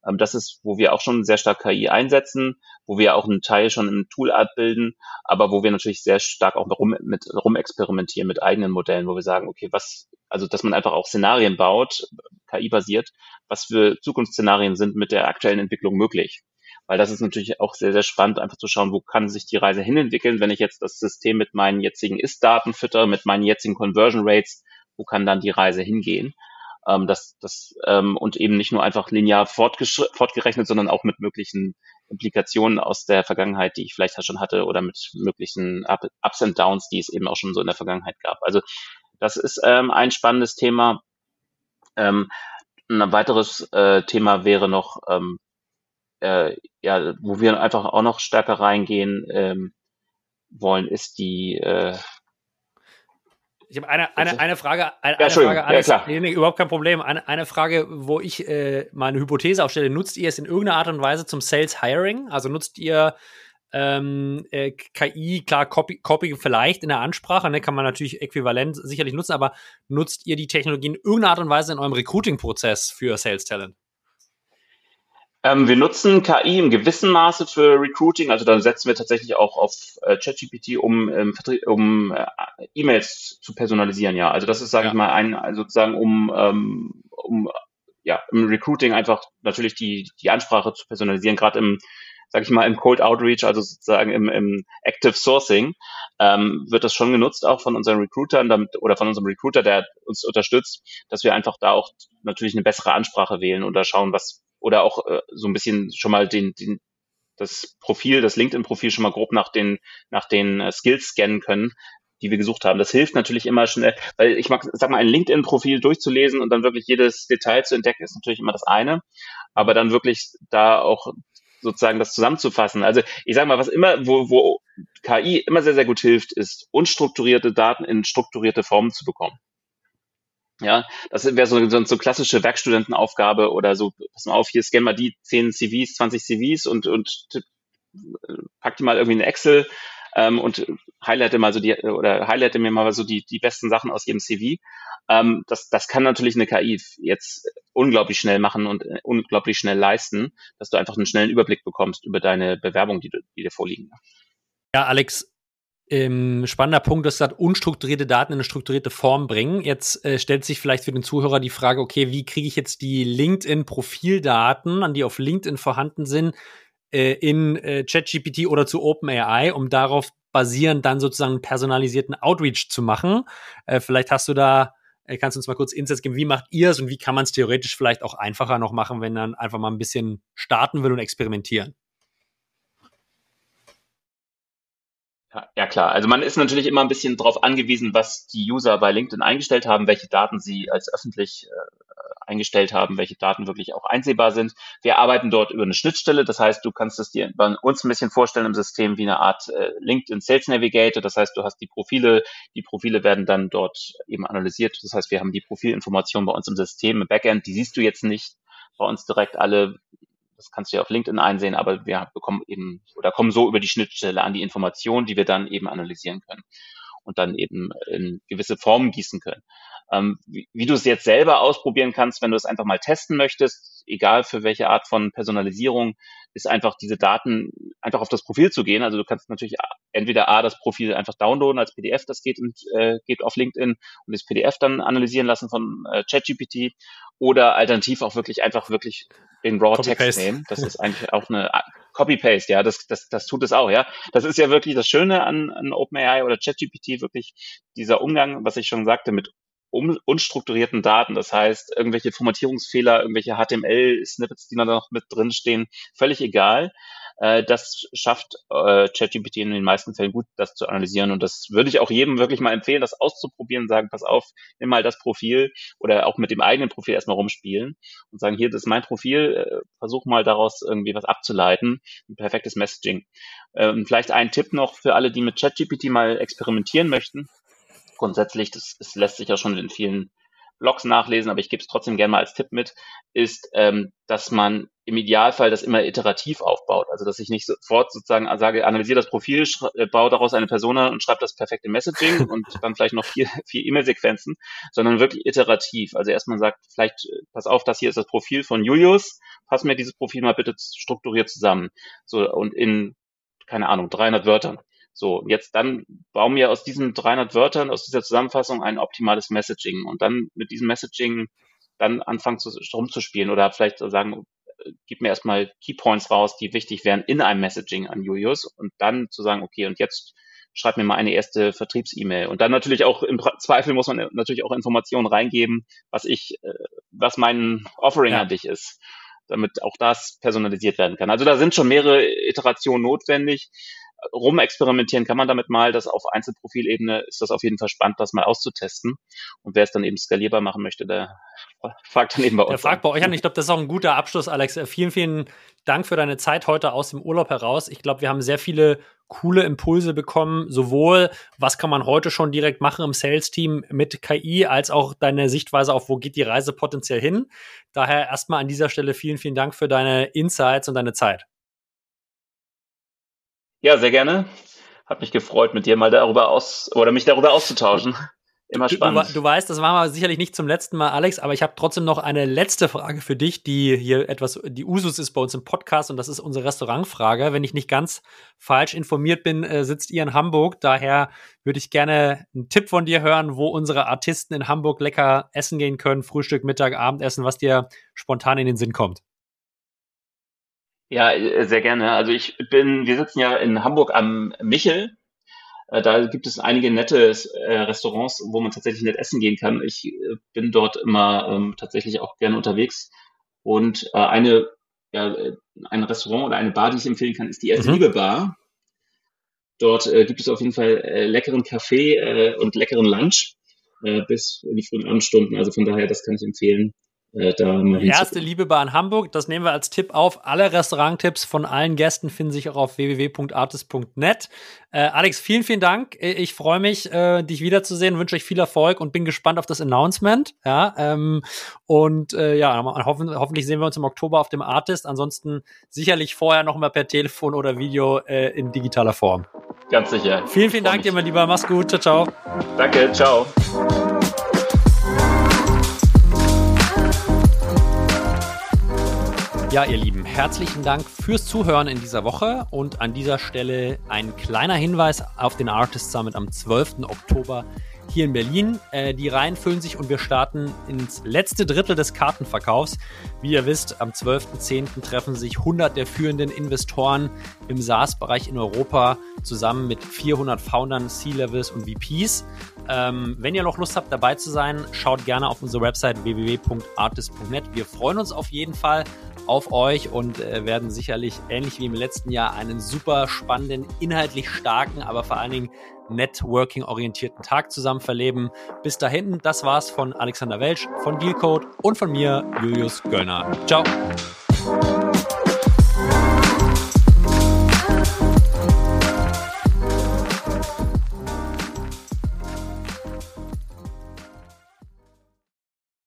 B: Ähm, das ist, wo wir auch schon sehr stark KI einsetzen, wo wir auch einen Teil schon in Toolart bilden, aber wo wir natürlich sehr stark auch rum, mit rumexperimentieren mit eigenen Modellen, wo wir sagen, okay, was, also dass man einfach auch Szenarien baut, KI-basiert, was für Zukunftsszenarien sind mit der aktuellen Entwicklung möglich. Weil das ist natürlich auch sehr, sehr spannend, einfach zu schauen, wo kann sich die Reise hinentwickeln, wenn ich jetzt das System mit meinen jetzigen Ist-Daten fütter, mit meinen jetzigen Conversion Rates, wo kann dann die Reise hingehen? Ähm, das, das, ähm, und eben nicht nur einfach linear fortgerechnet, sondern auch mit möglichen Implikationen aus der Vergangenheit, die ich vielleicht schon hatte, oder mit möglichen Ups und Downs, die es eben auch schon so in der Vergangenheit gab. Also das ist ähm, ein spannendes Thema. Ähm, ein weiteres äh, Thema wäre noch, ähm, äh, ja, wo wir einfach auch noch stärker reingehen ähm, wollen, ist die äh,
A: ich habe eine, eine, eine Frage, eine, ja, eine Frage, Alex, ja, nee, nee, überhaupt kein Problem. Eine, eine Frage, wo ich äh, meine Hypothese aufstelle, nutzt ihr es in irgendeiner Art und Weise zum Sales Hiring? Also nutzt ihr ähm, äh, KI, klar, Copy, Copy vielleicht in der Ansprache, ne, kann man natürlich äquivalent sicherlich nutzen, aber nutzt ihr die Technologie in irgendeiner Art und Weise in eurem Recruiting-Prozess für Sales Talent?
B: Ähm, wir nutzen KI im gewissen Maße für Recruiting, also dann setzen wir tatsächlich auch auf äh, ChatGPT, um, ähm, um äh, E-Mails zu personalisieren, ja. Also das ist, sage ja. ich mal, ein also sozusagen um, ähm, um ja, im Recruiting einfach natürlich die, die Ansprache zu personalisieren, gerade im, sag ich mal, im Cold Outreach, also sozusagen im, im Active Sourcing, ähm, wird das schon genutzt, auch von unseren Recruitern damit, oder von unserem Recruiter, der uns unterstützt, dass wir einfach da auch natürlich eine bessere Ansprache wählen oder schauen, was, oder auch äh, so ein bisschen schon mal den, den das Profil, das LinkedIn-Profil schon mal grob nach den, nach den äh, Skills scannen können, die wir gesucht haben. Das hilft natürlich immer schnell, weil ich mag, sag mal, ein LinkedIn-Profil durchzulesen und dann wirklich jedes Detail zu entdecken, ist natürlich immer das eine. Aber dann wirklich da auch sozusagen das zusammenzufassen. Also ich sage mal, was immer, wo, wo KI immer sehr, sehr gut hilft, ist unstrukturierte Daten in strukturierte Formen zu bekommen. Ja, das wäre so, so, so klassische Werkstudentenaufgabe oder so, pass mal auf, hier scan mal die 10 CVs, 20 CVs und, und pack die mal irgendwie in Excel ähm, und highlighte mal so die, oder highlighte mir mal so die, die besten Sachen aus jedem CV. Ähm, das, das kann natürlich eine KI jetzt unglaublich schnell machen und äh, unglaublich schnell leisten, dass du einfach einen schnellen Überblick bekommst über deine Bewerbung, die, die dir vorliegen.
A: Ja, Alex, ähm, spannender Punkt, dass gesagt, unstrukturierte Daten in eine strukturierte Form bringen. Jetzt äh, stellt sich vielleicht für den Zuhörer die Frage, okay, wie kriege ich jetzt die LinkedIn-Profildaten, an die auf LinkedIn vorhanden sind, äh, in äh, ChatGPT oder zu OpenAI, um darauf basierend dann sozusagen personalisierten Outreach zu machen. Äh, vielleicht hast du da, äh, kannst du uns mal kurz Insights geben, wie macht ihr es und wie kann man es theoretisch vielleicht auch einfacher noch machen, wenn man einfach mal ein bisschen starten will und experimentieren?
B: Ja, klar. Also man ist natürlich immer ein bisschen darauf angewiesen, was die User bei LinkedIn eingestellt haben, welche Daten sie als öffentlich äh, eingestellt haben, welche Daten wirklich auch einsehbar sind. Wir arbeiten dort über eine Schnittstelle. Das heißt, du kannst es dir bei uns ein bisschen vorstellen im System wie eine Art äh, LinkedIn Sales Navigator. Das heißt, du hast die Profile. Die Profile werden dann dort eben analysiert. Das heißt, wir haben die Profilinformationen bei uns im System, im Backend. Die siehst du jetzt nicht bei uns direkt alle das kannst du ja auf LinkedIn einsehen, aber wir bekommen eben oder kommen so über die Schnittstelle an die Informationen, die wir dann eben analysieren können und dann eben in gewisse Formen gießen können. Ähm, wie, wie du es jetzt selber ausprobieren kannst, wenn du es einfach mal testen möchtest, egal für welche Art von Personalisierung, ist einfach diese Daten einfach auf das Profil zu gehen. Also du kannst natürlich entweder A, das Profil einfach downloaden als PDF, das geht, und, äh, geht auf LinkedIn und das PDF dann analysieren lassen von äh, ChatGPT oder alternativ auch wirklich einfach wirklich in Raw Text nehmen. Das ist eigentlich auch eine Copy-Paste, ja, das, das, das tut es auch, ja. Das ist ja wirklich das Schöne an, an OpenAI oder ChatGPT, wirklich dieser Umgang, was ich schon sagte, mit um, unstrukturierten Daten. Das heißt, irgendwelche Formatierungsfehler, irgendwelche HTML-Snippets, die da noch mit drinstehen, völlig egal. Äh, das schafft äh, ChatGPT in den meisten Fällen gut, das zu analysieren. Und das würde ich auch jedem wirklich mal empfehlen, das auszuprobieren, sagen, pass auf, nimm mal das Profil oder auch mit dem eigenen Profil erstmal rumspielen und sagen, hier, das ist mein Profil, äh, versuch mal daraus irgendwie was abzuleiten. Ein perfektes Messaging. Ähm, vielleicht ein Tipp noch für alle, die mit ChatGPT mal experimentieren möchten. Grundsätzlich, das, das lässt sich ja schon in vielen Blogs nachlesen, aber ich gebe es trotzdem gerne mal als Tipp mit, ist, ähm, dass man im Idealfall das immer iterativ aufbaut. Also dass ich nicht sofort sozusagen sage, analysiere das Profil, äh, baue daraus eine Persona und schreibe das perfekte Messaging [laughs] und dann vielleicht noch vier, vier E-Mail-Sequenzen, sondern wirklich iterativ. Also erstmal sagt, vielleicht, äh, pass auf, das hier ist das Profil von Julius, fass mir dieses Profil mal bitte strukturiert zusammen. So, und in, keine Ahnung, 300 Wörtern. So, jetzt dann bauen wir aus diesen 300 Wörtern, aus dieser Zusammenfassung ein optimales Messaging und dann mit diesem Messaging dann anfangen zu, rumzuspielen oder vielleicht sagen, gib mir erstmal Keypoints raus, die wichtig wären in einem Messaging an Julius und dann zu sagen, okay, und jetzt schreib mir mal eine erste Vertriebs-E-Mail. Und dann natürlich auch im Zweifel muss man natürlich auch Informationen reingeben, was ich, äh, was mein Offering ja. an dich ist, damit auch das personalisiert werden kann. Also da sind schon mehrere Iterationen notwendig rumexperimentieren kann man damit mal. Das auf Einzelprofilebene ist das auf jeden Fall spannend, das mal auszutesten. Und wer es dann eben skalierbar machen möchte, der fragt dann eben bei uns.
A: Der fragt bei euch an. Ich glaube, das ist auch ein guter Abschluss, Alex. Äh, vielen, vielen Dank für deine Zeit heute aus dem Urlaub heraus. Ich glaube, wir haben sehr viele coole Impulse bekommen, sowohl was kann man heute schon direkt machen im Sales-Team mit KI, als auch deine Sichtweise auf, wo geht die Reise potenziell hin. Daher erstmal an dieser Stelle vielen, vielen Dank für deine Insights und deine Zeit.
B: Ja, sehr gerne. Hat mich gefreut, mit dir mal darüber aus oder mich darüber auszutauschen. [laughs] Immer spannend.
A: Du, du, weißt, das war mal sicherlich nicht zum letzten Mal, Alex, aber ich habe trotzdem noch eine letzte Frage für dich, die hier etwas, die Usus ist bei uns im Podcast und das ist unsere Restaurantfrage. Wenn ich nicht ganz falsch informiert bin, äh, sitzt ihr in Hamburg. Daher würde ich gerne einen Tipp von dir hören, wo unsere Artisten in Hamburg lecker essen gehen können, Frühstück, Mittag, Abendessen, was dir spontan in den Sinn kommt.
B: Ja, äh, sehr gerne. Also ich bin, wir sitzen ja in Hamburg am Michel. Äh, da gibt es einige nette äh, Restaurants, wo man tatsächlich nett essen gehen kann. Ich bin dort immer ähm, tatsächlich auch gerne unterwegs. Und äh, eine, ja, ein Restaurant oder eine Bar, die ich empfehlen kann, ist die Erste mhm. Liebe Bar. Dort äh, gibt es auf jeden Fall äh, leckeren Kaffee und leckeren Lunch bis in die frühen Abendstunden. Also von daher, das kann ich empfehlen.
A: Äh, da Erste Liebe Bar in Hamburg, das nehmen wir als Tipp auf. Alle Restauranttipps von allen Gästen finden sich auch auf www.artist.net. Äh, Alex, vielen, vielen Dank. Äh, ich freue mich, äh, dich wiederzusehen, wünsche euch viel Erfolg und bin gespannt auf das Announcement. Ja, ähm, und äh, ja, hoffen, hoffentlich sehen wir uns im Oktober auf dem Artist. Ansonsten sicherlich vorher noch mal per Telefon oder Video äh, in digitaler Form.
B: Ganz sicher.
A: Vielen, vielen Dank mich. dir, mein Lieber. Mach's gut. Ciao, ciao.
B: Danke. Ciao.
A: Ja, ihr Lieben, herzlichen Dank fürs Zuhören in dieser Woche und an dieser Stelle ein kleiner Hinweis auf den Artist Summit am 12. Oktober hier in Berlin. Äh, die Reihen füllen sich und wir starten ins letzte Drittel des Kartenverkaufs. Wie ihr wisst, am 12.10. treffen sich 100 der führenden Investoren im SaaS-Bereich in Europa zusammen mit 400 Foundern, C-Levels und VPs. Ähm, wenn ihr noch Lust habt, dabei zu sein, schaut gerne auf unsere Website www.artist.net. Wir freuen uns auf jeden Fall auf euch und äh, werden sicherlich ähnlich wie im letzten Jahr einen super spannenden, inhaltlich starken, aber vor allen Dingen Networking-orientierten Tag zusammen verleben. Bis dahin, das war's von Alexander Welsch, von Dealcode und von mir, Julius Göllner. Ciao.